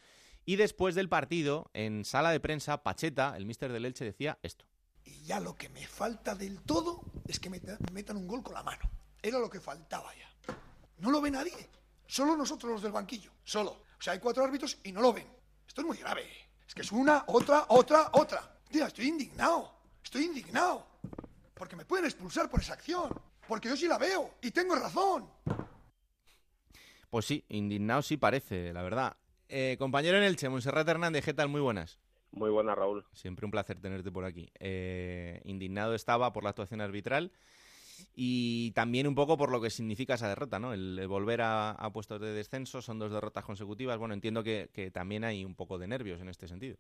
Y después del partido, en sala de prensa, Pacheta, el míster del Elche, decía esto. Y ya lo que me falta del todo es que me metan un gol con la mano. Era lo que faltaba ya. No lo ve nadie. Solo nosotros los del banquillo. Solo. O sea, hay cuatro árbitros y no lo ven. Esto es muy grave. Es que es una, otra, otra, otra. Tía, estoy indignado. Estoy indignado. Porque me pueden expulsar por esa acción. Porque yo sí la veo y tengo razón. Pues sí, indignado sí parece, la verdad. Eh, compañero en Elche, Monserrat Hernández, ¿qué tal? Muy buenas. Muy buenas, Raúl. Siempre un placer tenerte por aquí. Eh, indignado estaba por la actuación arbitral y también un poco por lo que significa esa derrota, ¿no? El, volver a, puestos de descenso, son dos derrotas consecutivas. Bueno, entiendo que también hay un poco de nervios en este sentido.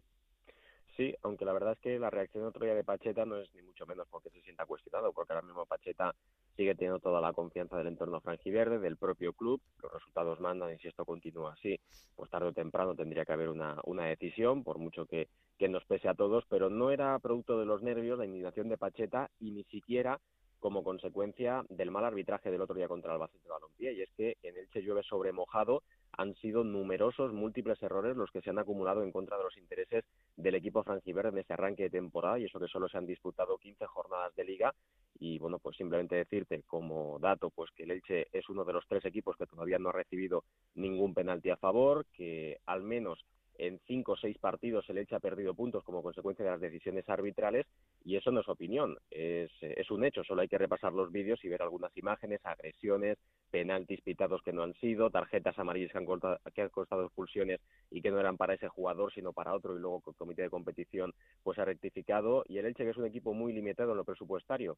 Sí, aunque la verdad es que la reacción otro día de Pacheta no es ni mucho menos porque se sienta cuestionado, porque ahora mismo Pacheta sigue teniendo toda la confianza del entorno franjiverde, del propio club, los resultados mandan y si esto continúa así, pues tarde o temprano tendría que haber una, una decisión, por mucho que, que nos pese a todos, pero no era producto de los nervios, la indignación de Pacheta y ni siquiera como consecuencia del mal arbitraje del otro día contra el Albacete Balompié, y es que en el Che llueve sobre mojado han sido numerosos, múltiples errores los que se han acumulado en contra de los intereses del equipo franjiverde en este arranque de temporada, y eso que solo se han disputado 15 jornadas de liga, y bueno, pues simplemente decirte como dato, pues que el Elche es uno de los tres equipos que todavía no ha recibido ningún penalti a favor, que al menos en cinco o seis partidos el Elche ha perdido puntos como consecuencia de las decisiones arbitrales y eso no es opinión, es, un hecho. Solo hay que repasar los vídeos y ver algunas imágenes, agresiones, penaltis pitados que no han sido, tarjetas amarillas que han, costado, que han costado expulsiones y que no eran para ese jugador sino para otro y luego el comité de competición pues ha rectificado y el Elche que es un equipo muy limitado en lo presupuestario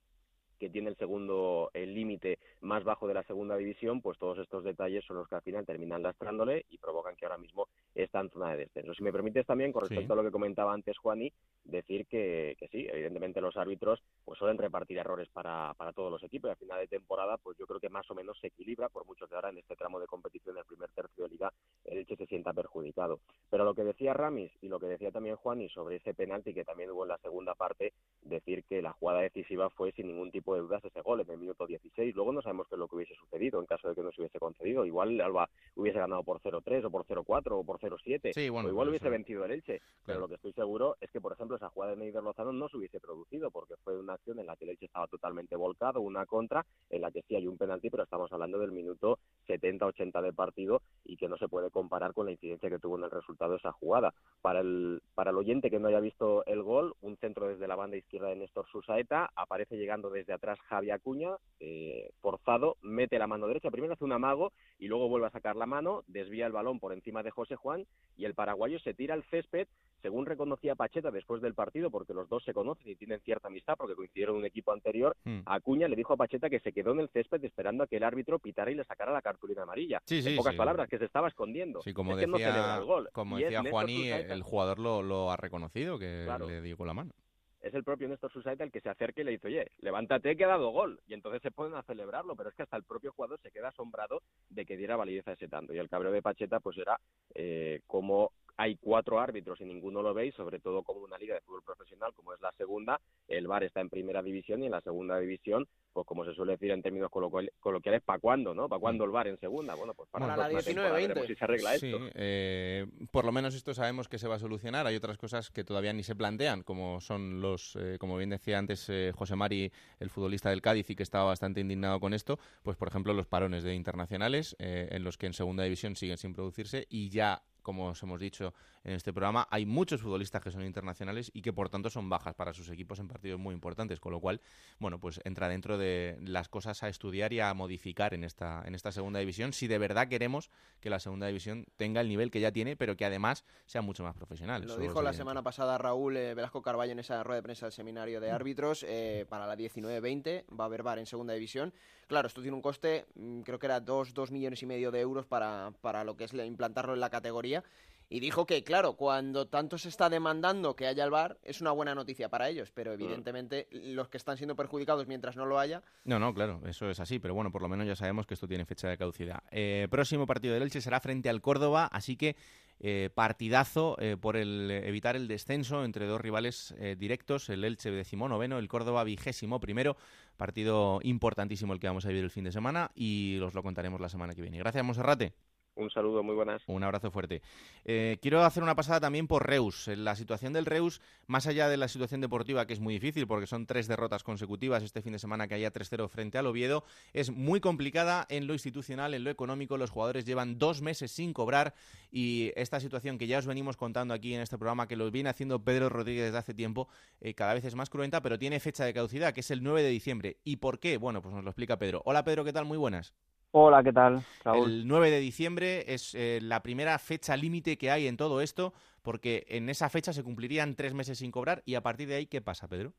que tiene el segundo el límite más bajo de la segunda división, pues todos estos detalles son los que al final terminan lastrándole y provocan que ahora mismo está en zona de. Si me permites también, con respecto a lo que comentaba antes Juani, decir que, que, sí, evidentemente los árbitros pues suelen repartir errores para, para todos los equipos y al final de temporada pues yo creo que más o menos se equilibra, por mucho que ahora en este tramo de competición del primer tercio de liga el que se sienta perjudicado. Pero lo que decía Ramis y lo que decía también Juani sobre ese penalti que también hubo en la segunda parte, decir que la jugada decisiva fue sin ningún tipo de dudas ese gol en el minuto 16. Luego no sabemos qué es lo que hubiese sucedido en caso de que no se hubiese concedido. Igual Alba hubiese ganado por 0-3 o por 0-4 o por 0-7. Sí, bueno, o igual hubiese vencido el Elche. Pero lo que estoy seguro es que, por ejemplo, esa jugada de Neider Lozano no se hubiese producido porque fue una acción en la que el Elche estaba totalmente volcado, una contra, en la que sí hay un penalti, pero estamos hablando del minuto 70-80 del partido y que no se puede comparar con la incidencia que tuvo en el resultado esa jugada. Para el, para el oyente que no haya visto el gol, un centro desde la banda izquierda de Néstor Susaeta, aparece llegando desde atrás Javi Acuña, eh, forzado, mete la mano derecha, primero hace un amago y luego vuelve a sacar la mano, desvía el balón por encima de José Juan y el paraguayo se tira al césped, según reconocía Pacheta después del partido, porque los dos se conocen y tienen cierta amistad porque coincidieron en un equipo anterior, hmm. Acuña le dijo a Pacheta que se quedó en el césped esperando a que el árbitro pitara y le sacara la cartulina amarilla. en pocas palabras, que se estaba escondiendo. Sí, como decía, el gol. Como decía Juaní, el jugador lo, lo, ha reconocido, que le dio con la mano es el propio Néstor Susaita el que se acerca y le dice, oye, levántate que ha dado gol. Y entonces se pueden a celebrarlo, pero es que hasta el propio jugador se queda asombrado de que diera validez a ese tanto. Y el cabreo de Pacheta pues era eh, como hay cuatro árbitros y ninguno lo veis, sobre todo como una liga de fútbol profesional como es la segunda, el VAR está en primera división y en la segunda división, pues como se suele decir en términos coloquiales, ¿para cuándo, no? ¿Para cuándo el VAR en segunda? Bueno, pues para, la 19-20. Si se arregla esto. Eh, por lo menos esto sabemos que se va a solucionar. Hay otras cosas que todavía ni se plantean, como son los, eh, como bien decía antes eh, José Mari, el futbolista del Cádiz y que estaba bastante indignado con esto, pues por ejemplo los parones de internacionales, en los que en segunda división siguen sin producirse y ya como os hemos dicho en este programa, hay muchos futbolistas que son internacionales y que por tanto son bajas para sus equipos en partidos muy importantes, con lo cual, bueno, pues entra dentro de las cosas a estudiar y a modificar en esta, en esta segunda división, si de verdad queremos que la segunda división tenga el nivel que ya tiene, pero que además sea mucho más profesional. Lo dijo la semana pasada Raúl eh, Velasco Carballo en esa rueda de prensa del seminario de árbitros, eh, para la 19-20 va a haber VAR en segunda división. Claro, esto tiene un coste, mm, creo que era 2, dos millones y medio de euros para, para lo que es implantarlo en la categoría y dijo que, claro, cuando tanto se está demandando que haya el VAR, es una buena noticia para ellos, pero evidentemente los que están siendo perjudicados mientras no lo haya... No, no, claro, eso es así, pero bueno, por lo menos ya sabemos que esto tiene fecha de caducidad. Eh, próximo partido del Elche será frente al Córdoba, así que eh, partidazo eh, por el, evitar el descenso entre dos rivales directos, el Elche decimonoveno, el Córdoba vigésimo primero, partido importantísimo el que vamos a vivir el fin de semana y os lo contaremos la semana que viene. Gracias, Monserrate. Un saludo, muy buenas. Un abrazo fuerte. Eh, quiero hacer una pasada también por Reus. La situación del Reus, más allá de la situación deportiva, que es muy difícil porque son tres derrotas consecutivas este fin de semana que haya 3-0 frente al Oviedo, es muy complicada en lo institucional, en lo económico. Los jugadores llevan dos meses sin cobrar y esta situación que ya os venimos contando aquí en este programa, que lo viene haciendo Pedro Rodríguez desde hace tiempo, eh, cada vez es más cruenta, pero tiene fecha de caducidad, que es el 9 de diciembre. ¿Y por qué? Bueno, pues nos lo explica Pedro. Hola Pedro, ¿qué tal? Muy buenas. Hola, ¿qué tal, Raúl? El 9 de diciembre es eh, la primera fecha límite que hay en todo esto, porque en esa fecha se cumplirían tres meses sin cobrar y a partir de ahí, ¿qué pasa, Pedro?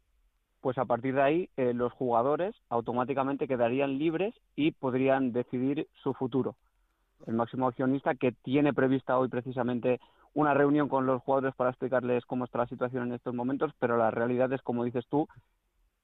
Pues a partir de ahí eh, los jugadores automáticamente quedarían libres y podrían decidir su futuro. El máximo accionista que tiene prevista hoy precisamente una reunión con los jugadores para explicarles cómo está la situación en estos momentos, pero la realidad es, como dices tú,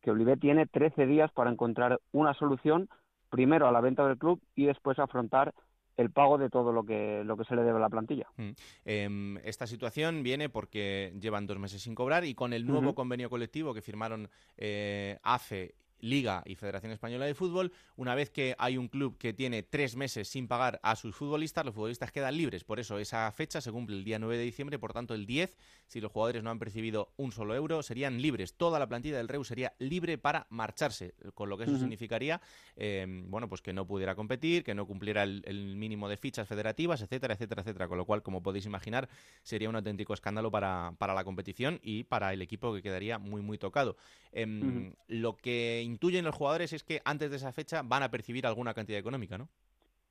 que Olivet tiene 13 días para encontrar una solución primero a la venta del club y después afrontar el pago de todo lo que, lo que se le debe a la plantilla. Mm. Em, esta situación viene porque llevan dos meses sin cobrar y con el nuevo convenio colectivo que firmaron eh, AFE Liga y Federación Española de Fútbol, una vez que hay un club que tiene tres meses sin pagar a sus futbolistas, los futbolistas quedan libres. Por eso esa fecha se cumple el día 9 de diciembre, por tanto el 10, si los jugadores no han percibido un solo euro, serían libres. Toda la plantilla del Reus sería libre para marcharse, con lo que eso significaría, em, bueno, pues que no pudiera competir, que no cumpliera el, mínimo de fichas federativas, etcétera, etcétera, etcétera. Con lo cual, como podéis imaginar, sería un auténtico escándalo para, para la competición y para el equipo que quedaría muy, muy tocado. Em, lo que intuyen los jugadores es que antes de esa fecha van a percibir alguna cantidad económica, ¿no?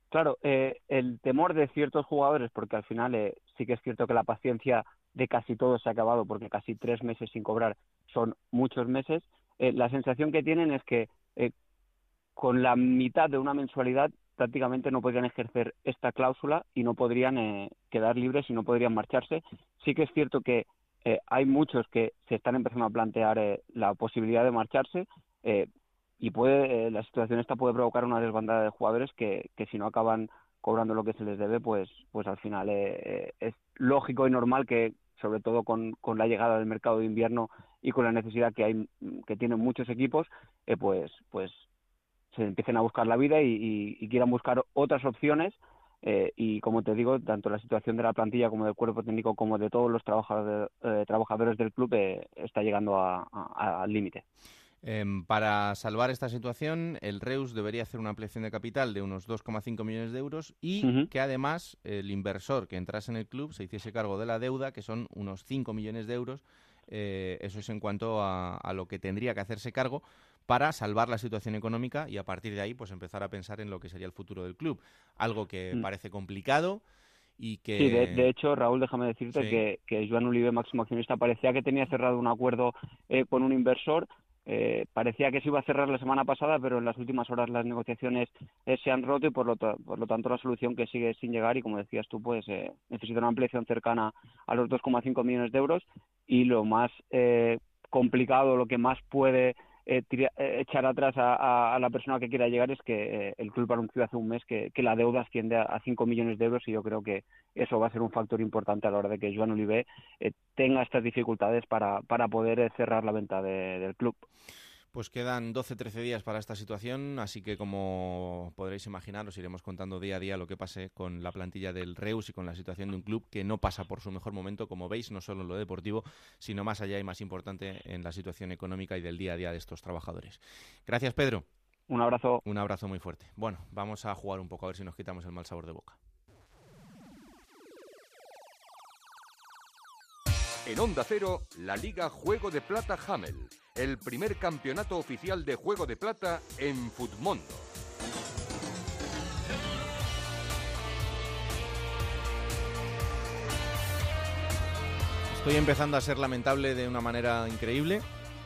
Claro, eh, el temor de ciertos jugadores, porque al final eh, sí que es cierto que la paciencia de casi todos se ha acabado, porque casi tres meses sin cobrar son muchos meses, eh, la sensación que tienen es que con la mitad de una mensualidad prácticamente no podrían ejercer esta cláusula y no podrían quedar libres y no podrían marcharse. Sí que es cierto que hay muchos que se están empezando a plantear la posibilidad de marcharse y puede eh, la situación esta puede provocar una desbandada de jugadores que, que si no acaban cobrando lo que se les debe pues pues al final eh, eh, es lógico y normal que sobre todo con, la llegada del mercado de invierno y con la necesidad que hay que tienen muchos equipos pues pues se empiecen a buscar la vida y, y, quieran buscar otras opciones y como te digo tanto la situación de la plantilla como del cuerpo técnico como de todos los trabajadores, trabajadores del club está llegando al límite. Em, para salvar esta situación, el Reus debería hacer una ampliación de capital de unos 2,5 millones de euros y que además el inversor que entrase en el club se hiciese cargo de la deuda, que son unos 5 millones de euros. Eh, eso es en cuanto a, lo que tendría que hacerse cargo para salvar la situación económica y a partir de ahí pues empezar a pensar en lo que sería el futuro del club. Algo que mm. parece complicado y que... Sí, de, hecho, Raúl, déjame decirte que, que Joan Ulibe, máximo accionista, parecía que tenía cerrado un acuerdo eh, con un inversor eh, parecía que se iba a cerrar la semana pasada, pero en las últimas horas las negociaciones eh, se han roto y por lo, por lo tanto la solución que sigue sin llegar y como decías tú, pues eh, necesita una ampliación cercana a los 2,5 millones de euros. Y lo más eh, complicado, lo que más puede eh, eh, echar atrás a, la persona que quiera llegar es que eh, el club anunció hace un mes que, la deuda asciende a, 5 millones de euros y yo creo que eso va a ser un factor importante a la hora de que Joan Olive tenga estas dificultades para, para poder cerrar la venta del club. Pues quedan 12-13 días para esta situación, así que como podréis imaginar, os iremos contando día a día lo que pase con la plantilla del Reus y con la situación de un club que no pasa por su mejor momento, como veis, no solo en lo deportivo, sino más allá y más importante en la situación económica y del día a día de estos trabajadores. Gracias, Pedro. Un abrazo. Un abrazo muy fuerte. Bueno, vamos a jugar un poco a ver si nos quitamos el mal sabor de boca. En Onda Cero, la Liga Juego de Plata Hamel el primer campeonato oficial de juego de plata en Futmundo. Estoy empezando a ser lamentable de una manera increíble.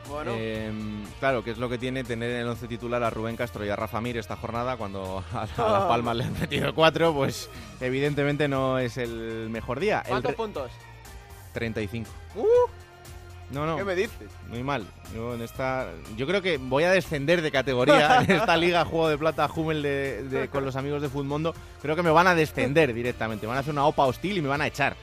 Bueno. Em, claro, que es lo que tiene tener en el once titular a Rubén Castro y a Rafa Mir esta jornada cuando a, a Las Palmas le han metido cuatro, pues evidentemente no es el mejor día. El ¿Cuántos re- puntos? 35. ¡Uh! No, no. ¿Qué me dices? Muy mal. Yo, en esta, yo creo que voy a descender de categoría en esta liga Juego de Plata Hummel de, de- con los amigos de Futmundo. Creo que me van a descender directamente. Van a hacer una OPA hostil y me van a echar.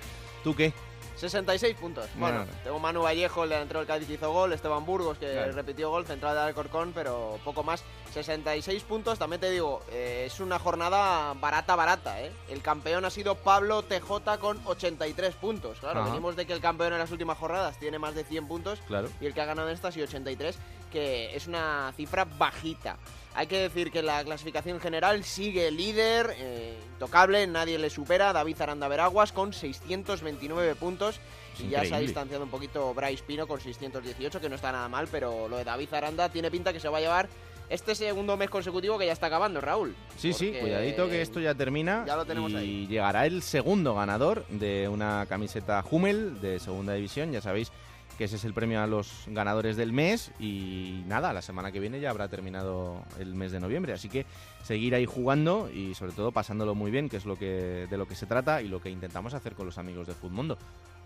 ¿Tú qué? 66 puntos. Bueno, tengo Manu Vallejo, el delantero del Cádiz que hizo gol, Esteban Burgos que Claro. repitió gol, central de Alcorcón, pero poco más. 66 puntos, también te digo, eh, es una jornada barata, barata. ¿eh? El campeón ha sido Pablo TJ con 83 puntos. Claro, Ajá. venimos de que el campeón en las últimas jornadas tiene más de 100 puntos Claro. y el que ha ganado en estas y 83, que es una cifra bajita. Hay que decir que la clasificación general sigue líder, eh, intocable, nadie le supera, David Aranda Veraguas con 629 puntos Es y ya se ha distanciado un poquito Bryce Pino con 618, que no está nada mal, pero lo de David Aranda tiene pinta que se va a llevar este segundo mes consecutivo que ya está acabando, Raúl. Sí, sí, cuidadito que esto ya termina. ya lo tenemos y ahí. llegará el segundo ganador de una camiseta Hummel de segunda división. Ya sabéis que ese es el premio a los ganadores del mes. Y nada, la semana que viene ya habrá terminado el mes de noviembre. Así que seguir ahí jugando y sobre todo pasándolo muy bien, que es lo que, de lo que se trata y lo que intentamos hacer con los amigos de Futmundo.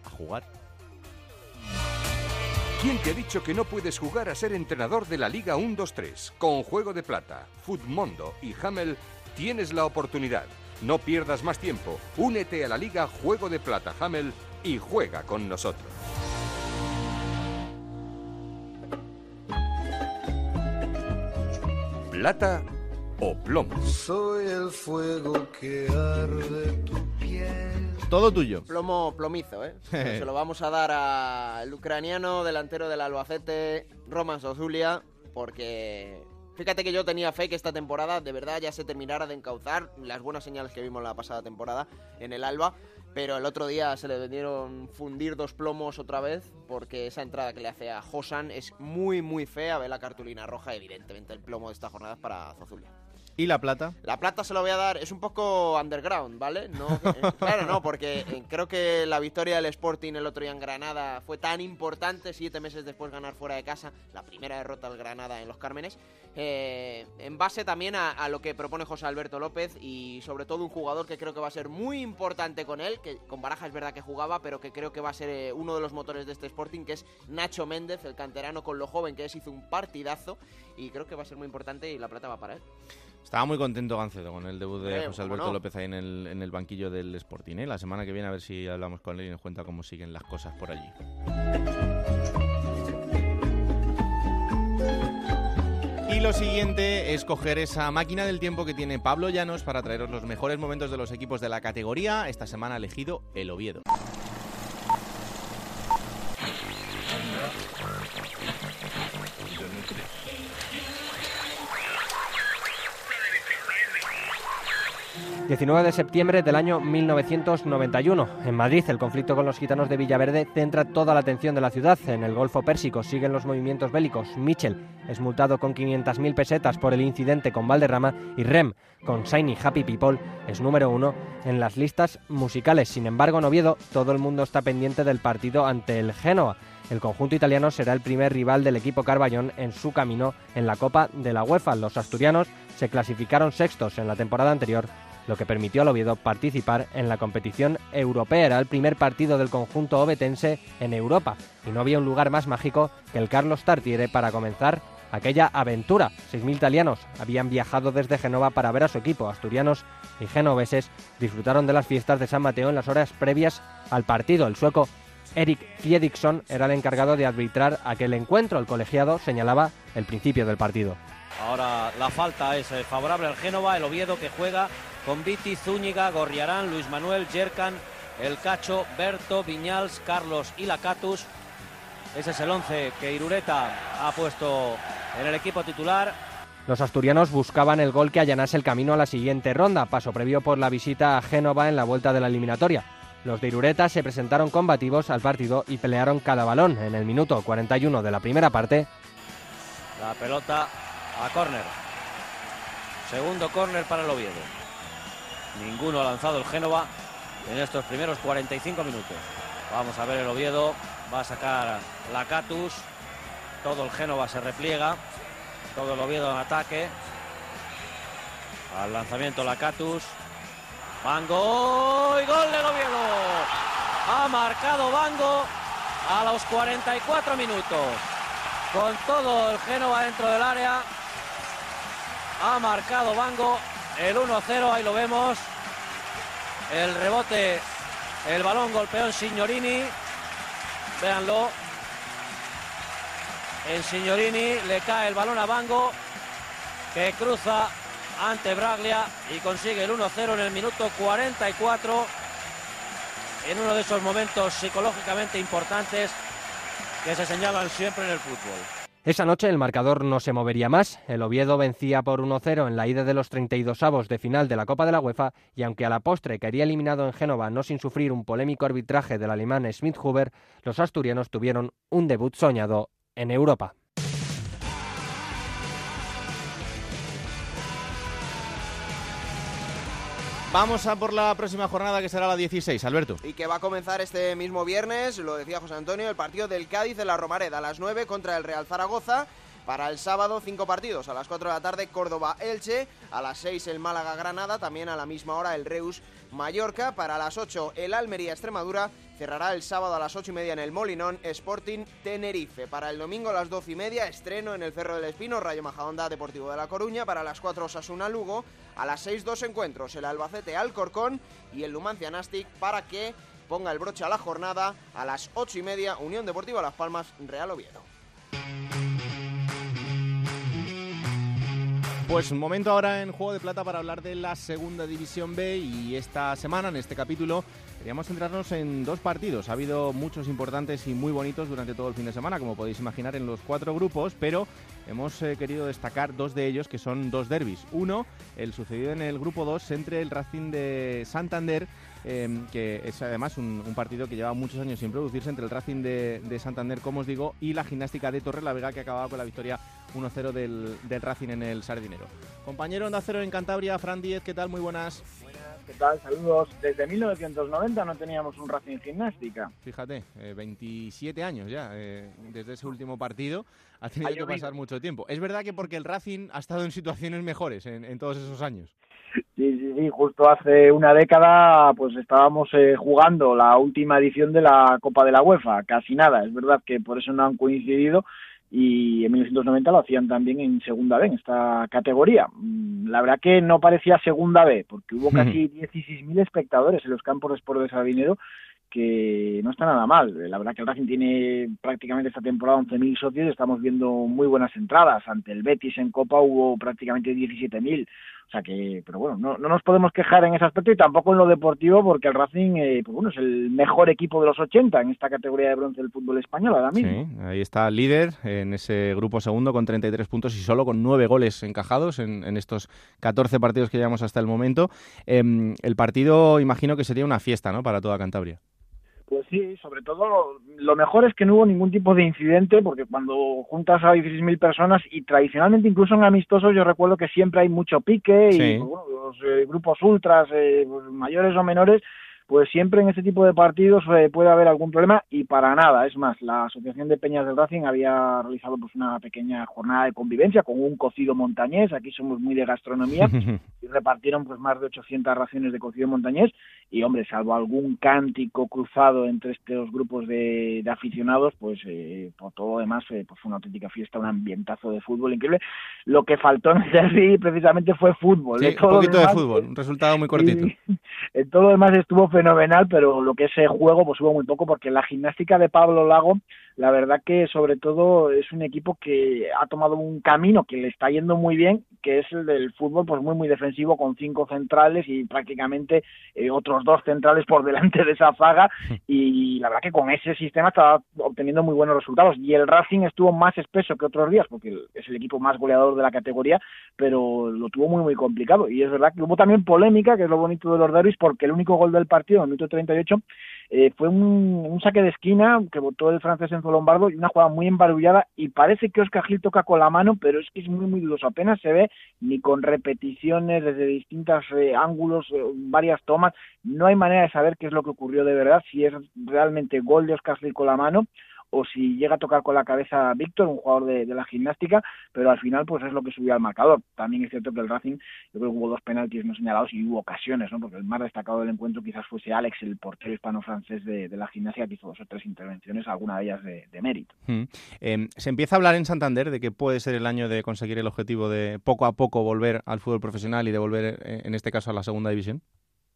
A jugar. ¿Quién te ha dicho que no puedes jugar a ser entrenador de la Liga 1-2-3? Con Juego de Plata, Futmundo y Hamel tienes la oportunidad. No pierdas más tiempo. Únete a la Liga Juego de Plata Hamel y juega con nosotros. Plata o plomo. Soy el fuego que arde tu piel. Todo tuyo. Plomo, plomizo, ¿eh? Se lo vamos a dar al ucraniano delantero del Albacete, Roman Zozulia, porque fíjate que yo tenía fe que esta temporada de verdad ya se terminara de encauzar las buenas señales que vimos la pasada temporada en el Alba, pero el otro día se le vendieron fundir dos plomos otra vez porque esa entrada que le hace a Josan es muy muy fea, ve la cartulina roja, evidentemente el plomo de esta jornada es para Zozulia. ¿Y la plata? La plata se lo voy a dar, es un poco underground, ¿vale? No, eh, claro, no, porque eh, creo que la victoria del Sporting el otro día en Granada fue tan importante, siete meses después ganar fuera de casa, la primera derrota del Granada en los Cármenes, eh, en base también a, a lo que propone José Alberto López y sobre todo un jugador que creo que va a ser muy importante con él, que con Baraja es verdad que jugaba, pero que creo que va a ser eh, uno de los motores de este Sporting, que es Nacho Méndez, el canterano con lo joven que es, hizo un partidazo y creo que va a ser muy importante y la plata va para él. Estaba muy contento Gancedo con el debut de Eh, José ¿cómo Alberto no? López ahí en el, en el banquillo del Sporting. ¿eh? La semana que viene a ver si hablamos con él y nos cuenta cómo siguen las cosas por allí. Y lo siguiente es coger esa máquina del tiempo que tiene Pablo Llanos para traeros los mejores momentos de los equipos de la categoría. Esta semana ha elegido el Oviedo. 19 de septiembre del año 1991. En Madrid, el conflicto con los gitanos de Villaverde centra toda la atención de la ciudad. En el Golfo Pérsico siguen los movimientos bélicos. Mitchell es multado con 500.000 pesetas por el incidente con Valderrama y Rem, con Shiny Happy People, es número uno en las listas musicales. Sin embargo, en Oviedo, todo el mundo está pendiente del partido ante el Génova. El conjunto italiano será el primer rival del equipo Carballón en su camino en la Copa de la UEFA. Los asturianos se clasificaron sextos en la temporada anterior, lo que permitió al Oviedo participar en la competición europea. Era el primer partido del conjunto obetense en Europa y no había un lugar más mágico que el Carlos Tartiere para comenzar aquella aventura. 6.000 italianos habían viajado desde Genova para ver a su equipo. Asturianos y genoveses disfrutaron de las fiestas de San Mateo en las horas previas al partido. El sueco Eric Fjedriksson era el encargado de arbitrar aquel encuentro. El colegiado señalaba el principio del partido. Ahora la falta es eh, favorable al Génova, el Oviedo que juega con Viti, Zúñiga, Gorriarán, Luis Manuel, Yerkan, El Cacho, Berto, Viñals, Carlos y Lacatus. Ese es el 11 que Irureta ha puesto en el equipo titular. Los asturianos buscaban el gol que allanase el camino a la siguiente ronda, paso previo por la visita a Génova en la vuelta de la eliminatoria. Los de Irureta se presentaron combativos al partido y pelearon cada balón. En el minuto 41 de la primera parte, La pelota a córner. Segundo córner para el Oviedo. Ninguno ha lanzado el Génova en estos primeros 45 minutos. Vamos a ver el Oviedo. Va a sacar la Catus. Todo el Génova se repliega. Todo el Oviedo en ataque. Al lanzamiento Lacatus. Bango y gol del Oviedo. Ha marcado Bango a los 44 minutos. Con todo el Génova dentro del área. Ha marcado Bango el 1-0, ahí lo vemos. El rebote, el balón golpeó en Signorini. Véanlo. En Signorini le cae el balón a Bango, que cruza ante Braglia y consigue el 1-0 en el minuto 44. En uno de esos momentos psicológicamente importantes que se señalan siempre en el fútbol. Esa noche el marcador no se movería más. El Oviedo vencía por 1-0 en la ida de los 32 avos de final de la Copa de la UEFA y aunque a la postre caería eliminado en Génova no sin sufrir un polémico arbitraje del alemán Schmidt-Huber, los asturianos tuvieron un debut soñado en Europa. Vamos a por la próxima jornada que será la 16, Alberto. Y que va a comenzar este mismo viernes, lo decía José Antonio, el partido del Cádiz en la Romareda a las 9 contra el Real Zaragoza. Para el sábado, cinco partidos. A las 4 de la tarde, Córdoba-Elche. A las 6, el Málaga-Granada. También a la misma hora, el Reus-Mallorca. Para las 8, el Almería-Extremadura. Cerrará el sábado a las 8 y media en el Molinón, Sporting Tenerife. Para el domingo a las 12 y media, estreno en el Cerro del Espino, Rayo Majadahonda Deportivo de La Coruña. Para las 4, Osasuna Lugo. A las 6, dos encuentros, el Albacete Alcorcón y el Numancia Nastic para que ponga el broche a la jornada. A las 8 y media, Unión Deportiva Las Palmas, Real Oviedo. Pues un momento ahora en Juego de Plata para hablar de la Segunda División B y esta semana, en este capítulo, queríamos centrarnos en dos partidos. Ha habido muchos importantes y muy bonitos durante todo el fin de semana, como podéis imaginar, en los cuatro grupos, pero hemos eh, querido destacar dos de ellos que son dos derbis. Uno, el sucedido en el grupo 2 entre el Racing de Santander eh, que es además un, un, partido que lleva muchos años sin producirse entre el Racing de, de, Santander, como os digo, y la gimnástica de Torre la Vega, que acababa con la victoria 1-0 del, del, Racing en el Sardinero. Compañero Onda Cero en Cantabria, Fran Díez, ¿qué tal? Muy buenas. Buenas, ¿qué tal? Saludos. Desde 1990 no teníamos un Racing gimnástica. Fíjate, eh, 27 años ya, eh, desde ese último partido. Ha tenido Ha que llovido. pasar mucho tiempo. Es verdad que porque el Racing ha estado en situaciones mejores en, en todos esos años. Sí, sí, sí, justo hace una década pues estábamos eh, jugando la última edición de la Copa de la UEFA, casi nada, es verdad que por eso no han coincidido y en 1990 lo hacían también en Segunda B, en esta categoría. Mm, La verdad que no parecía Segunda B, porque hubo casi 16.000 espectadores en los campos de Sport de Sabinero, que no está nada mal. La verdad que el Racing tiene prácticamente esta temporada 11.000 socios y estamos viendo muy buenas entradas. Ante el Betis en Copa hubo prácticamente 17.000. O sea que, pero bueno, no, no nos podemos quejar en ese aspecto y tampoco en lo deportivo porque el Racing, eh, pues bueno, es el mejor equipo de los 80 en esta categoría de bronce del fútbol español ahora mismo. Sí, ahí está líder en ese grupo segundo con 33 puntos y solo con 9 goles encajados en, en estos 14 partidos que llevamos hasta el momento. Em, el partido imagino que sería una fiesta, ¿no? Para toda Cantabria. Pues sí, sobre todo lo, mejor es que no hubo ningún tipo de incidente, porque cuando juntas a 16.000 personas y tradicionalmente incluso en amistosos yo recuerdo que siempre hay mucho pique y Sí. pues, bueno, los eh, grupos ultras, eh, pues, mayores o menores, pues siempre en este tipo de partidos eh, puede haber algún problema y para nada. Es más, la Asociación de Peñas del Racing había realizado pues una pequeña jornada de convivencia con un cocido montañés, aquí somos muy de gastronomía, y repartieron pues más de 800 raciones de cocido montañés y hombre, salvo algún cántico cruzado entre estos grupos de, de aficionados, pues eh, por todo lo demás eh, pues fue una auténtica fiesta, un ambientazo de fútbol increíble. Lo que faltó en el derby precisamente fue fútbol. Sí, ¿eh? un Todo poquito de fútbol, un resultado muy cortito. en todo lo demás estuvo fenomenal, pero lo que es el juego pues hubo muy poco porque la gimnástica de Pablo Lago, la verdad que sobre todo es un equipo que ha tomado un camino que le está yendo muy bien, que es el del fútbol pues muy muy defensivo con cinco centrales y prácticamente eh, otros dos centrales por delante de esa zaga. Y la verdad que con ese sistema estaba obteniendo muy buenos resultados. Y el Racing estuvo más espeso que otros días porque es el equipo más goleador de la categoría, pero lo tuvo muy muy complicado. Y es verdad que hubo también polémica, que es lo bonito de los derbis, porque el único gol del partido, en el minuto 38, eh, fue un, saque de esquina que votó el francés Enzo Lombardo y una jugada muy embarullada y parece que Oscar Gil toca con la mano, pero es que es muy muy dudoso, apenas se ve ni con repeticiones desde distintos eh, ángulos, eh, varias tomas, no hay manera de saber qué es lo que ocurrió de verdad, si es realmente gol de Oscar Gil con la mano o si llega a tocar con la cabeza Víctor, un jugador de, la gimnástica, pero al final pues es lo que subió al marcador. También es cierto que el Racing, yo creo que hubo dos penaltis no señalados y hubo ocasiones, ¿no? porque el más destacado del encuentro quizás fuese Alex, el portero hispano-francés de, la gimnasia, que hizo dos o tres intervenciones, alguna de ellas de, mérito. Mm. Eh, se empieza a hablar en Santander de que puede ser el año de conseguir el objetivo de poco a poco volver al fútbol profesional y de volver, eh, en este caso, a la segunda división.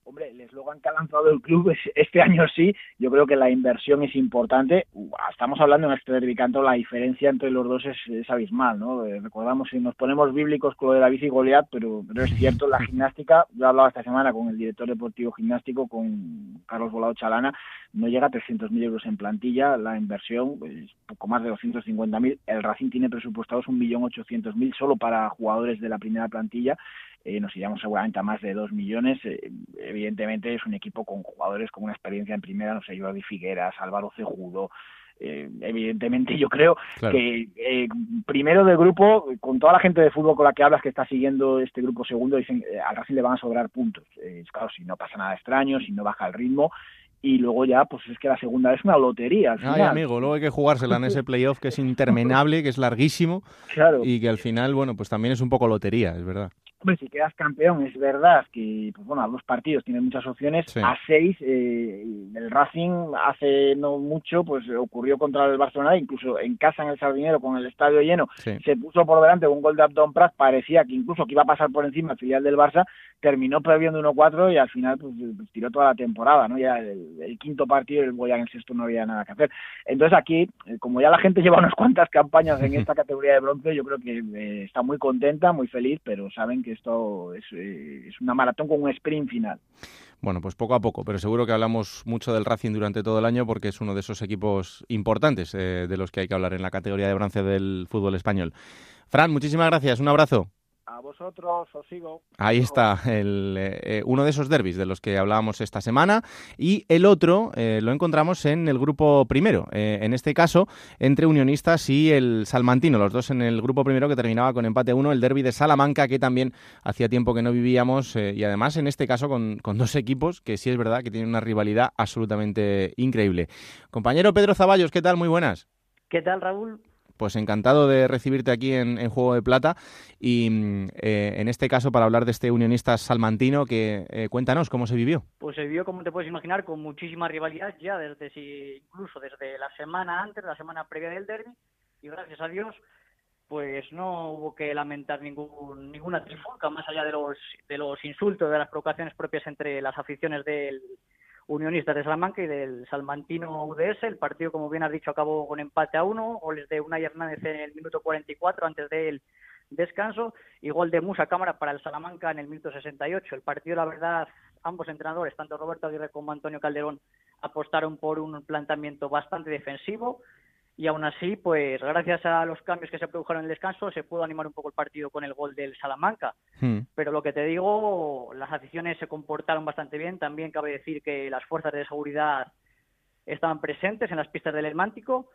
Hombre, el eslogan que ha lanzado el club es, este año sí, yo creo que la inversión es importante. Estamos hablando en este derbicanto, la diferencia entre los dos es, abismal, ¿no? Eh, recordamos, si nos ponemos bíblicos con lo de la bici Goliat, pero, pero es cierto, la gimnástica, yo he hablado esta semana con el director deportivo gimnástico, con Carlos Volado Chalana, no llega a 300.000 euros en plantilla, la inversión es poco más de 250.000, el Racing tiene presupuestados 1.800.000 solo para jugadores de la primera plantilla, eh, nos iríamos seguramente a más de 2 millones. Eh, evidentemente es un equipo con jugadores con una experiencia en primera, no sé, Jordi Figueras, Álvaro Cejudo. Eh, evidentemente yo creo claro. que eh, primero del grupo, con toda la gente de fútbol con la que hablas que está siguiendo este grupo segundo, dicen eh, al Racing le van a sobrar puntos. Eh, claro, si no pasa nada extraño, si no baja el ritmo, y luego ya, pues es que la segunda es una lotería. Al Ay, amigo, luego hay que jugársela en ese playoff que es interminable, que es larguísimo, claro. y que al final, bueno, pues también es un poco lotería, es verdad. Hombre, si quedas campeón, es verdad que, pues bueno, a dos partidos tienes muchas opciones. Sí. A seis, eh, el Racing hace no mucho, pues ocurrió contra el Barcelona, incluso en casa en el Sardinero, con el estadio lleno, sí. se puso por delante con un gol de Abdon Prat, parecía que incluso que iba a pasar por encima el filial del Barça, terminó perdiendo 1-4 y al final pues, pues, tiró toda la temporada, ¿no? Ya el, el quinto partido, el ya en el sexto no había nada que hacer. Entonces aquí, eh, como ya la gente lleva unas cuantas campañas en esta categoría de bronce, yo creo que eh, está muy contenta, muy feliz, pero saben que esto es, eh, es, una maratón con un sprint final. Bueno, pues poco a poco, pero seguro que hablamos mucho del Racing durante todo el año porque es uno de esos equipos importantes de los que hay que hablar en la categoría de bronce del fútbol español. Fran, muchísimas gracias, un abrazo. A vosotros, os sigo. Ahí está, el, eh, uno de esos derbis de los que hablábamos esta semana. Y el otro eh, lo encontramos en el grupo primero, eh, en este caso entre Unionistas y el Salmantino, los dos en el grupo primero que terminaba con empate 1, el derby de Salamanca, que también hacía tiempo que no vivíamos. Eh, y además, en este caso, con, con, dos equipos que sí es verdad que tienen una rivalidad absolutamente increíble. Compañero Pedro Zaballos, ¿qué tal? Muy buenas. ¿Qué tal, Raúl? Pues encantado de recibirte aquí en, en Juego de Plata y eh, en este caso para hablar de este unionista salmantino que eh, cuéntanos cómo se vivió. Pues se vivió, como te puedes imaginar, con muchísima rivalidad ya desde si, incluso desde la semana antes, la semana previa del derby y gracias a Dios pues no hubo que lamentar ningún, ninguna trifulca más allá de los, de los insultos, de las provocaciones propias entre las aficiones del Unionistas de Salamanca y del Salmantino UDS. El partido, como bien has dicho, acabó con empate a uno, goles de Unai Hernández en el minuto 44 antes del descanso y gol de Musa Cámara para el Salamanca en el minuto 68. El partido, la verdad, ambos entrenadores, tanto Roberto Aguirre como Antonio Calderón, apostaron por un planteamiento bastante defensivo y aún así, pues gracias a los cambios que se produjeron en el descanso, se pudo animar un poco el partido con el gol del Salamanca. Hmm. Pero lo que te digo, las aficiones se comportaron bastante bien. También cabe decir que las fuerzas de seguridad estaban presentes en las pistas del Hermántico.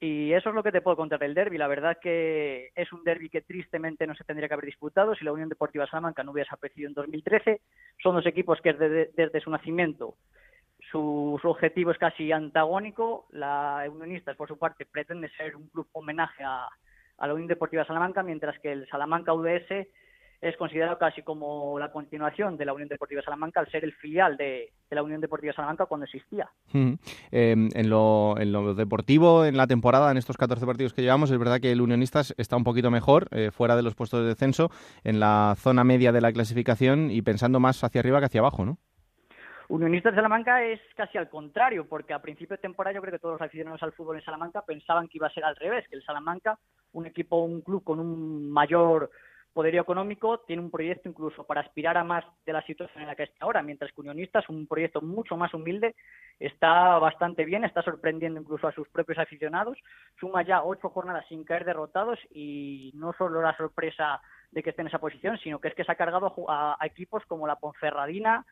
Y eso es lo que te puedo contar del derby. La verdad que es un derby que tristemente no se tendría que haber disputado si la Unión Deportiva Salamanca no hubiese aparecido en 2013. Son dos equipos que desde, desde su nacimiento su, objetivo es casi antagónico. La Unionistas, por su parte, pretende ser un club homenaje a, la Unión Deportiva Salamanca, mientras que el Salamanca UDS es considerado casi como la continuación de la Unión Deportiva Salamanca al ser el filial de, la Unión Deportiva Salamanca cuando existía. Eh, en, lo, en, lo, deportivo, en la temporada, en estos 14 partidos que llevamos, es verdad que el Unionistas está un poquito mejor, eh, fuera de los puestos de descenso, en la zona media de la clasificación y pensando más hacia arriba que hacia abajo, ¿no? Unionistas de Salamanca es casi al contrario, porque a principio de temporada yo creo que todos los aficionados al fútbol en Salamanca pensaban que iba a ser al revés, que el Salamanca, un equipo, un club con un mayor poderío económico, tiene un proyecto incluso para aspirar a más de la situación en la que está ahora, mientras que Unionistas, un proyecto mucho más humilde, está bastante bien, está sorprendiendo incluso a sus propios aficionados, suma ya ocho jornadas sin caer derrotados y no solo la sorpresa de que esté en esa posición, sino que es que se ha cargado a, a equipos como la Ponferradina,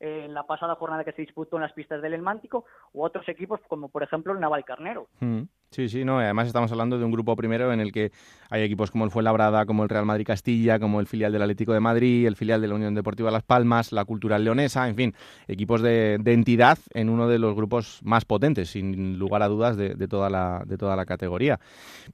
en la pasada jornada que se disputó en las pistas del Elmántico, u otros equipos como por ejemplo el Naval Carnero. Mm. Sí, sí, no. Además estamos hablando de un grupo primero en el que hay equipos como el Fuenlabrada, como el Real Madrid Castilla, como el filial del Atlético de Madrid, el filial de la Unión Deportiva Las Palmas, la Cultural Leonesa, en fin, equipos de, entidad en uno de los grupos más potentes, sin lugar a dudas, de, toda, la, de toda la categoría.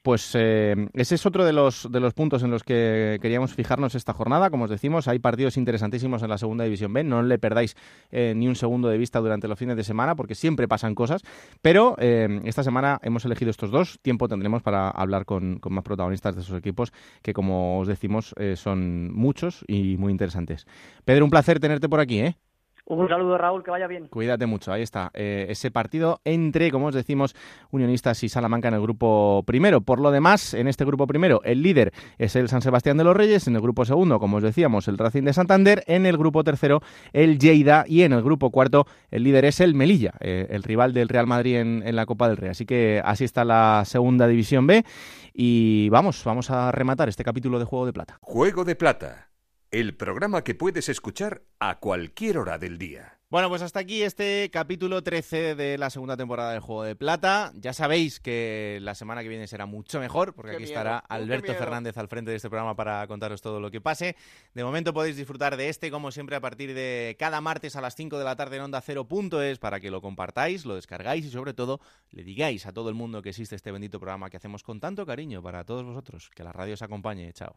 Pues eh, ese es otro de los, de los puntos en los que queríamos fijarnos esta jornada. Como os decimos, hay partidos interesantísimos en la Segunda División B. No le perdáis eh, ni un segundo de vista durante los fines de semana, porque siempre pasan cosas. Pero eh, esta semana hemos elegido estos dos. Tiempo tendremos para hablar con, más protagonistas de esos equipos que, como os decimos, eh, son muchos y muy interesantes. Pedro, un placer tenerte por aquí, ¿eh? Un saludo, Raúl, que vaya bien. Cuídate mucho, ahí está. Eh, ese partido entre, como os decimos, Unionistas y Salamanca en el grupo primero. Por lo demás, en este grupo primero, el líder es el San Sebastián de los Reyes. En el grupo segundo, como os decíamos, el Racing de Santander. En el grupo tercero, el Lleida. Y en el grupo cuarto, el líder es el Melilla, eh, el rival del Real Madrid en, en la Copa del Rey. Así que así está la segunda división B. Y vamos, vamos a rematar este capítulo de Juego de Plata. Juego de Plata el programa que puedes escuchar a cualquier hora del día. Bueno, pues hasta aquí este capítulo 13 de la segunda temporada del Juego de Plata. Ya sabéis que la semana que viene será mucho mejor, porque aquí estará Alberto Fernández al frente de este programa para contaros todo lo que pase. De momento podéis disfrutar de este, como siempre, a partir de cada martes a las 5 de la tarde en Onda Cero es para que lo compartáis, lo descargáis y sobre todo le digáis a todo el mundo que existe este bendito programa que hacemos con tanto cariño para todos vosotros. Que la radio os acompañe. Chao.